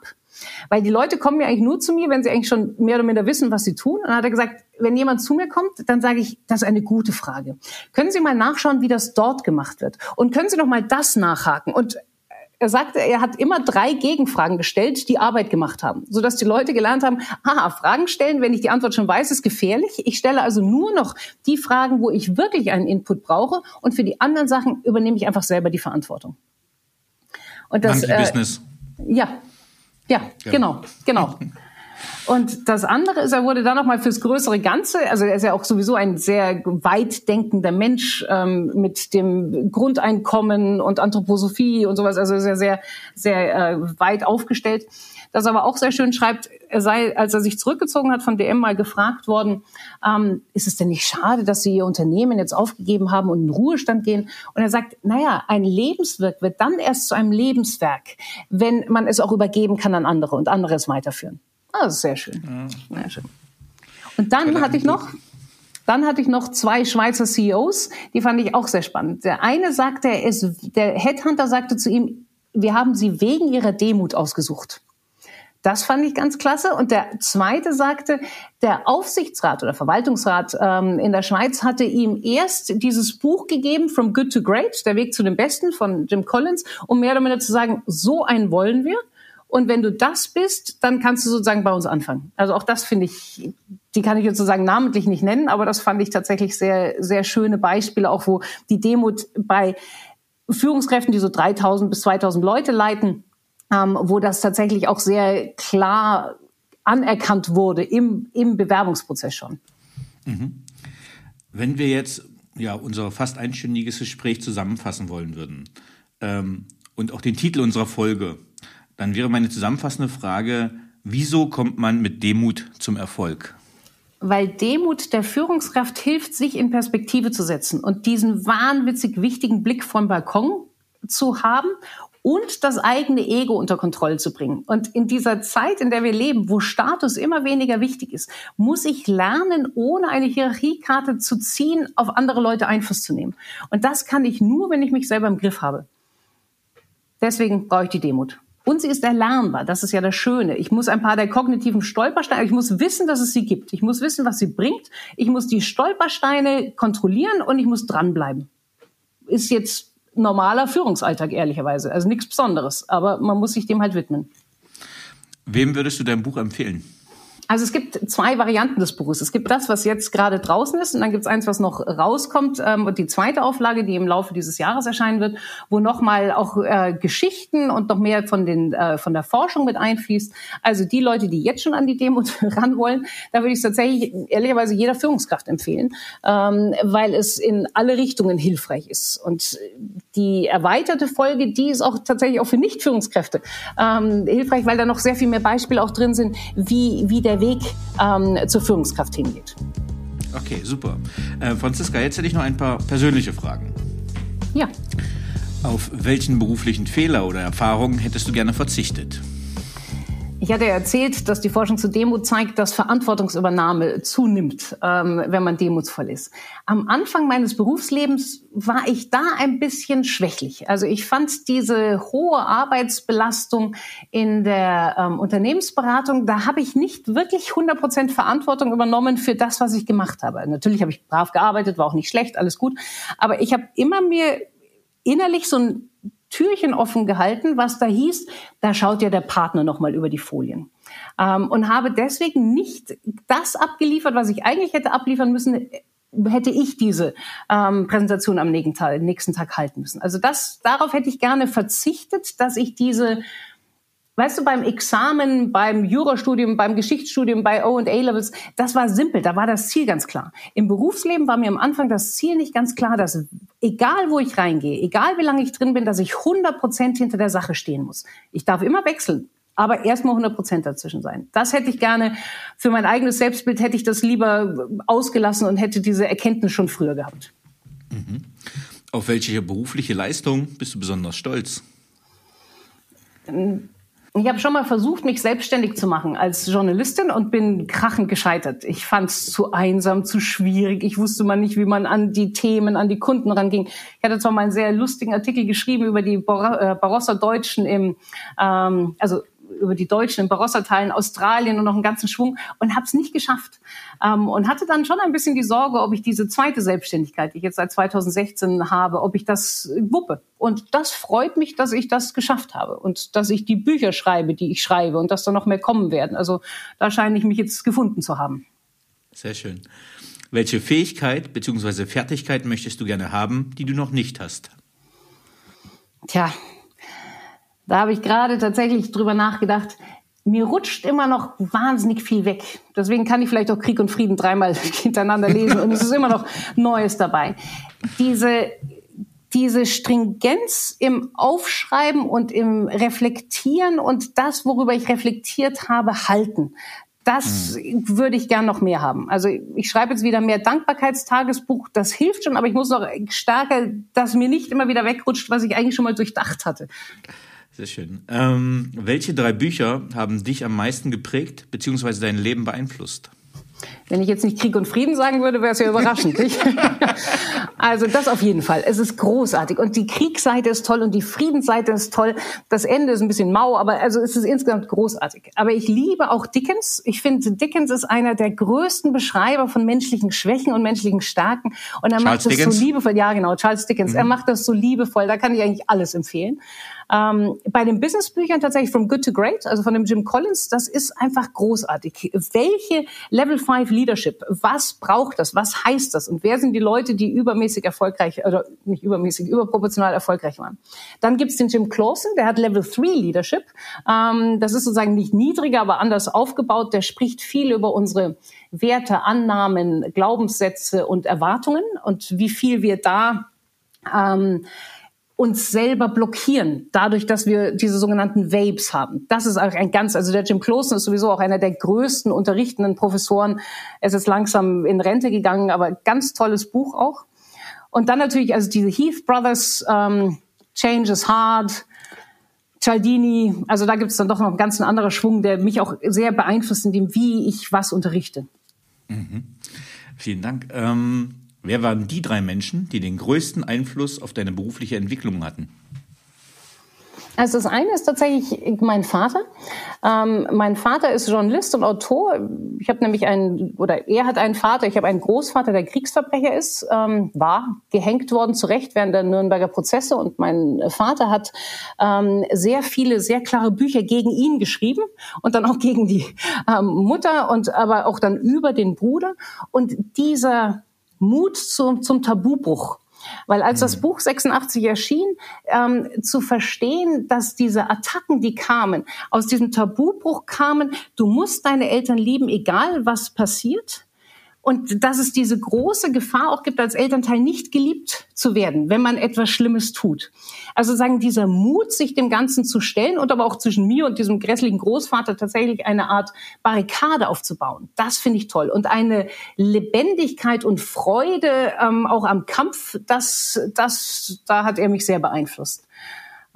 [SPEAKER 2] Weil die Leute kommen ja eigentlich nur zu mir, wenn sie eigentlich schon mehr oder minder wissen, was sie tun. Und dann hat er gesagt, wenn jemand zu mir kommt, dann sage ich, das ist eine gute Frage. Können Sie mal nachschauen, wie das dort gemacht wird? Und können Sie noch mal das nachhaken? Und er sagte, er hat immer drei Gegenfragen gestellt, die Arbeit gemacht haben, sodass die Leute gelernt haben, aha, Fragen stellen, wenn ich die Antwort schon weiß, ist gefährlich. Ich stelle also nur noch die Fragen, wo ich wirklich einen Input brauche und für die anderen Sachen übernehme ich einfach selber die Verantwortung.
[SPEAKER 3] Und das äh, Business.
[SPEAKER 2] Ja, ja, ja, genau, genau. Und das andere ist, er wurde dann nochmal fürs größere Ganze, also er ist ja auch sowieso ein sehr weit denkender Mensch ähm, mit dem Grundeinkommen und Anthroposophie und sowas, also sehr, sehr, sehr äh, weit aufgestellt. Das aber auch sehr schön schreibt, er sei, als er sich zurückgezogen hat von DM mal gefragt worden, ähm, ist es denn nicht schade, dass Sie Ihr Unternehmen jetzt aufgegeben haben und in Ruhestand gehen? Und er sagt, naja, ein Lebenswerk wird dann erst zu einem Lebenswerk, wenn man es auch übergeben kann an andere und andere es weiterführen. Ah, das ist sehr schön. Ja. Sehr schön. Und dann hatte ich noch, dann hatte ich noch zwei Schweizer CEOs, die fand ich auch sehr spannend. Der eine sagte, er ist, der Headhunter sagte zu ihm, wir haben sie wegen ihrer Demut ausgesucht. Das fand ich ganz klasse. Und der zweite sagte, der Aufsichtsrat oder Verwaltungsrat ähm, in der Schweiz hatte ihm erst dieses Buch gegeben, From Good to Great, der Weg zu dem Besten von Jim Collins, um mehr oder weniger zu sagen, so einen wollen wir. Und wenn du das bist, dann kannst du sozusagen bei uns anfangen. Also auch das finde ich, die kann ich sozusagen namentlich nicht nennen, aber das fand ich tatsächlich sehr, sehr schöne Beispiele, auch wo die Demut bei Führungskräften, die so 3000 bis 2000 Leute leiten, ähm, wo das tatsächlich auch sehr klar anerkannt wurde im, im Bewerbungsprozess schon.
[SPEAKER 3] Mhm. Wenn wir jetzt ja unser fast einstündiges Gespräch zusammenfassen wollen würden ähm, und auch den Titel unserer Folge dann wäre meine zusammenfassende Frage, wieso kommt man mit Demut zum Erfolg?
[SPEAKER 2] Weil Demut der Führungskraft hilft, sich in Perspektive zu setzen und diesen wahnwitzig wichtigen Blick vom Balkon zu haben und das eigene Ego unter Kontrolle zu bringen. Und in dieser Zeit, in der wir leben, wo Status immer weniger wichtig ist, muss ich lernen, ohne eine Hierarchiekarte zu ziehen, auf andere Leute Einfluss zu nehmen. Und das kann ich nur, wenn ich mich selber im Griff habe. Deswegen brauche ich die Demut. Und sie ist erlernbar. Das ist ja das Schöne. Ich muss ein paar der kognitiven Stolpersteine, ich muss wissen, dass es sie gibt. Ich muss wissen, was sie bringt. Ich muss die Stolpersteine kontrollieren und ich muss dranbleiben. Ist jetzt normaler Führungsalltag, ehrlicherweise. Also nichts Besonderes. Aber man muss sich dem halt widmen.
[SPEAKER 3] Wem würdest du dein Buch empfehlen?
[SPEAKER 2] Also es gibt zwei Varianten des Buches. Es gibt das, was jetzt gerade draußen ist, und dann gibt es eins, was noch rauskommt, ähm, und die zweite Auflage, die im Laufe dieses Jahres erscheinen wird, wo nochmal auch äh, Geschichten und noch mehr von den äh, von der Forschung mit einfließt. Also die Leute, die jetzt schon an die Demo ran wollen, da würde ich tatsächlich ehrlicherweise jeder Führungskraft empfehlen, ähm, weil es in alle Richtungen hilfreich ist. Und die erweiterte Folge, die ist auch tatsächlich auch für Nicht-Führungskräfte ähm, hilfreich, weil da noch sehr viel mehr Beispiele auch drin sind, wie wie der der Weg ähm, zur Führungskraft hingeht.
[SPEAKER 3] Okay, super. Äh, Franziska, jetzt hätte ich noch ein paar persönliche Fragen.
[SPEAKER 2] Ja.
[SPEAKER 3] Auf welchen beruflichen Fehler oder Erfahrungen hättest du gerne verzichtet?
[SPEAKER 2] Ich hatte erzählt, dass die Forschung zu Demut zeigt, dass Verantwortungsübernahme zunimmt, ähm, wenn man demutsvoll ist. Am Anfang meines Berufslebens war ich da ein bisschen schwächlich. Also ich fand diese hohe Arbeitsbelastung in der ähm, Unternehmensberatung, da habe ich nicht wirklich 100 Prozent Verantwortung übernommen für das, was ich gemacht habe. Natürlich habe ich brav gearbeitet, war auch nicht schlecht, alles gut. Aber ich habe immer mir innerlich so ein Türchen offen gehalten, was da hieß, da schaut ja der Partner nochmal über die Folien. Ähm, und habe deswegen nicht das abgeliefert, was ich eigentlich hätte abliefern müssen, hätte ich diese ähm, Präsentation am nächsten Tag, nächsten Tag halten müssen. Also das, darauf hätte ich gerne verzichtet, dass ich diese Weißt du, beim Examen, beim Jurastudium, beim Geschichtsstudium, bei O und A-Levels, das war simpel, da war das Ziel ganz klar. Im Berufsleben war mir am Anfang das Ziel nicht ganz klar, dass egal wo ich reingehe, egal wie lange ich drin bin, dass ich 100 Prozent hinter der Sache stehen muss. Ich darf immer wechseln, aber erstmal 100 Prozent dazwischen sein. Das hätte ich gerne, für mein eigenes Selbstbild hätte ich das lieber ausgelassen und hätte diese Erkenntnis schon früher gehabt.
[SPEAKER 3] Mhm. Auf welche berufliche Leistung bist du besonders stolz?
[SPEAKER 2] Ich habe schon mal versucht, mich selbstständig zu machen als Journalistin und bin krachend gescheitert. Ich fand es zu einsam, zu schwierig. Ich wusste mal nicht, wie man an die Themen, an die Kunden ranging. Ich hatte zwar mal einen sehr lustigen Artikel geschrieben über die äh, Barossa Deutschen im, ähm, also über die Deutschen in Barossa-Teilen, Australien und noch einen ganzen Schwung und habe es nicht geschafft. Ähm, und hatte dann schon ein bisschen die Sorge, ob ich diese zweite Selbstständigkeit, die ich jetzt seit 2016 habe, ob ich das wuppe. Und das freut mich, dass ich das geschafft habe und dass ich die Bücher schreibe, die ich schreibe und dass da noch mehr kommen werden. Also da scheine ich mich jetzt gefunden zu haben.
[SPEAKER 3] Sehr schön. Welche Fähigkeit bzw. Fertigkeit möchtest du gerne haben, die du noch nicht hast?
[SPEAKER 2] Tja, da habe ich gerade tatsächlich drüber nachgedacht. Mir rutscht immer noch wahnsinnig viel weg. Deswegen kann ich vielleicht auch Krieg und Frieden dreimal hintereinander lesen und es ist immer noch Neues dabei. Diese, diese Stringenz im Aufschreiben und im Reflektieren und das, worüber ich reflektiert habe, halten. Das mhm. würde ich gern noch mehr haben. Also ich schreibe jetzt wieder mehr Dankbarkeitstagesbuch. Das hilft schon, aber ich muss noch stärker, dass mir nicht immer wieder wegrutscht, was ich eigentlich schon mal durchdacht hatte.
[SPEAKER 3] Sehr schön. Ähm, welche drei Bücher haben dich am meisten geprägt bzw. dein Leben beeinflusst?
[SPEAKER 2] Wenn ich jetzt nicht Krieg und Frieden sagen würde, wäre es ja überraschend. Nicht? also das auf jeden Fall. Es ist großartig. Und die Kriegsseite ist toll und die Friedensseite ist toll. Das Ende ist ein bisschen mau, aber also es ist insgesamt großartig. Aber ich liebe auch Dickens. Ich finde, Dickens ist einer der größten Beschreiber von menschlichen Schwächen und menschlichen Stärken. Und er Charles macht das Dickens? so liebevoll. Ja, genau, Charles Dickens. Mhm. Er macht das so liebevoll. Da kann ich eigentlich alles empfehlen. Ähm, bei den Businessbüchern tatsächlich From Good to Great, also von dem Jim Collins, das ist einfach großartig. Welche Level 5 Leadership, was braucht das, was heißt das und wer sind die Leute, die übermäßig erfolgreich, oder nicht übermäßig, überproportional erfolgreich waren. Dann gibt's den Jim Clausen, der hat Level 3 Leadership. Ähm, das ist sozusagen nicht niedriger, aber anders aufgebaut. Der spricht viel über unsere Werte, Annahmen, Glaubenssätze und Erwartungen und wie viel wir da ähm, uns selber blockieren, dadurch, dass wir diese sogenannten Vapes haben. Das ist auch ein ganz, also der Jim Closen ist sowieso auch einer der größten unterrichtenden Professoren. Er ist langsam in Rente gegangen, aber ganz tolles Buch auch. Und dann natürlich, also diese Heath Brothers, ähm, Change is Hard, Cialdini, also da gibt es dann doch noch einen ganz anderer Schwung, der mich auch sehr beeinflusst in dem, wie ich was unterrichte.
[SPEAKER 3] Mhm. Vielen Dank. Ähm Wer waren die drei Menschen, die den größten Einfluss auf deine berufliche Entwicklung hatten?
[SPEAKER 2] Also das eine ist tatsächlich mein Vater. Ähm, mein Vater ist Journalist und Autor. Ich habe nämlich einen, oder er hat einen Vater, ich habe einen Großvater, der Kriegsverbrecher ist, ähm, war gehängt worden, zu Recht während der Nürnberger Prozesse. Und mein Vater hat ähm, sehr viele, sehr klare Bücher gegen ihn geschrieben und dann auch gegen die ähm, Mutter und aber auch dann über den Bruder. Und dieser Mut zum, zum Tabubruch. Weil als das mhm. Buch 86 erschien, ähm, zu verstehen, dass diese Attacken, die kamen, aus diesem Tabubruch kamen, du musst deine Eltern lieben, egal was passiert und dass es diese große Gefahr auch gibt, als Elternteil nicht geliebt zu werden, wenn man etwas Schlimmes tut. Also sagen, dieser Mut, sich dem Ganzen zu stellen und aber auch zwischen mir und diesem grässlichen Großvater tatsächlich eine Art Barrikade aufzubauen, das finde ich toll. Und eine Lebendigkeit und Freude ähm, auch am Kampf, das, das, da hat er mich sehr beeinflusst.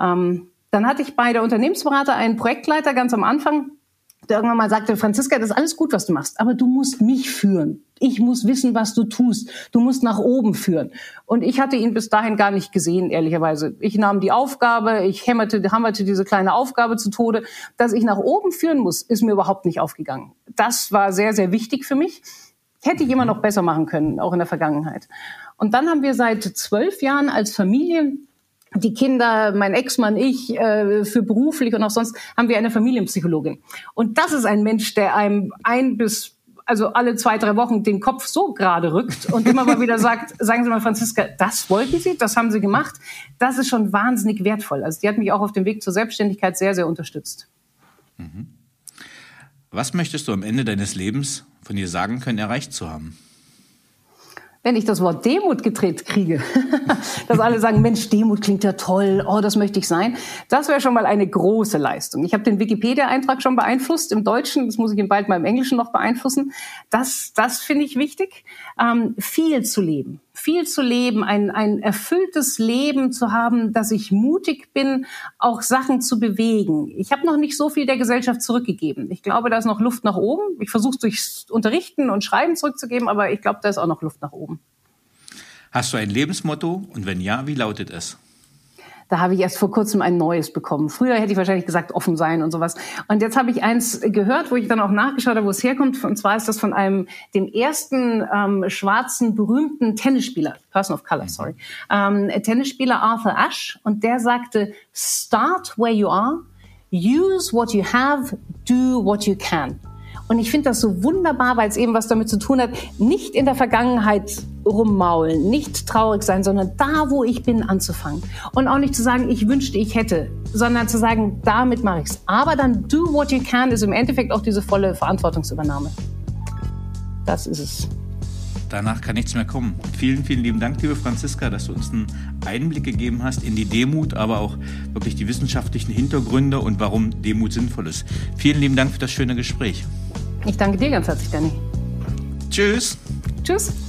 [SPEAKER 2] Ähm, dann hatte ich bei der Unternehmensberater einen Projektleiter ganz am Anfang, irgendwann mal sagte, Franziska, das ist alles gut, was du machst, aber du musst mich führen. Ich muss wissen, was du tust. Du musst nach oben führen. Und ich hatte ihn bis dahin gar nicht gesehen, ehrlicherweise. Ich nahm die Aufgabe, ich hämmerte, hammerte diese kleine Aufgabe zu Tode. Dass ich nach oben führen muss, ist mir überhaupt nicht aufgegangen. Das war sehr, sehr wichtig für mich. Hätte ich immer noch besser machen können, auch in der Vergangenheit. Und dann haben wir seit zwölf Jahren als Familie die Kinder, mein Ex-Mann, ich, äh, für beruflich und auch sonst haben wir eine Familienpsychologin. Und das ist ein Mensch, der einem ein bis also alle zwei, drei Wochen den Kopf so gerade rückt und immer mal wieder sagt, sagen Sie mal, Franziska, das wollten Sie, das haben Sie gemacht. Das ist schon wahnsinnig wertvoll. Also die hat mich auch auf dem Weg zur Selbstständigkeit sehr, sehr unterstützt.
[SPEAKER 3] Mhm. Was möchtest du am Ende deines Lebens von dir sagen können, erreicht zu haben?
[SPEAKER 2] Wenn ich das Wort Demut gedreht kriege, dass alle sagen, Mensch, Demut klingt ja toll, oh, das möchte ich sein, das wäre schon mal eine große Leistung. Ich habe den Wikipedia-Eintrag schon beeinflusst im Deutschen, das muss ich bald mal im Englischen noch beeinflussen. Das, das finde ich wichtig, ähm, viel zu leben viel zu leben, ein, ein erfülltes Leben zu haben, dass ich mutig bin, auch Sachen zu bewegen. Ich habe noch nicht so viel der Gesellschaft zurückgegeben. Ich glaube, da ist noch Luft nach oben. Ich versuche durch Unterrichten und Schreiben zurückzugeben, aber ich glaube, da ist auch noch Luft nach oben.
[SPEAKER 3] Hast du ein Lebensmotto und wenn ja, wie lautet es?
[SPEAKER 2] Da habe ich erst vor kurzem ein neues bekommen. Früher hätte ich wahrscheinlich gesagt, offen sein und sowas. Und jetzt habe ich eins gehört, wo ich dann auch nachgeschaut habe, wo es herkommt. Und zwar ist das von einem, dem ersten ähm, schwarzen, berühmten Tennisspieler, Person of Color, sorry, ähm, Tennisspieler Arthur Ashe. Und der sagte, start where you are, use what you have, do what you can. Und ich finde das so wunderbar, weil es eben was damit zu tun hat, nicht in der Vergangenheit rummaulen, nicht traurig sein, sondern da, wo ich bin, anzufangen. Und auch nicht zu sagen, ich wünschte, ich hätte, sondern zu sagen, damit mache ich's. Aber dann do what you can ist im Endeffekt auch diese volle Verantwortungsübernahme. Das ist es.
[SPEAKER 3] Danach kann nichts mehr kommen. Vielen, vielen lieben Dank, liebe Franziska, dass du uns einen Einblick gegeben hast in die Demut, aber auch wirklich die wissenschaftlichen Hintergründe und warum Demut sinnvoll ist. Vielen lieben Dank für das schöne Gespräch.
[SPEAKER 2] Ich danke dir ganz herzlich, Danny.
[SPEAKER 3] Tschüss.
[SPEAKER 2] Tschüss.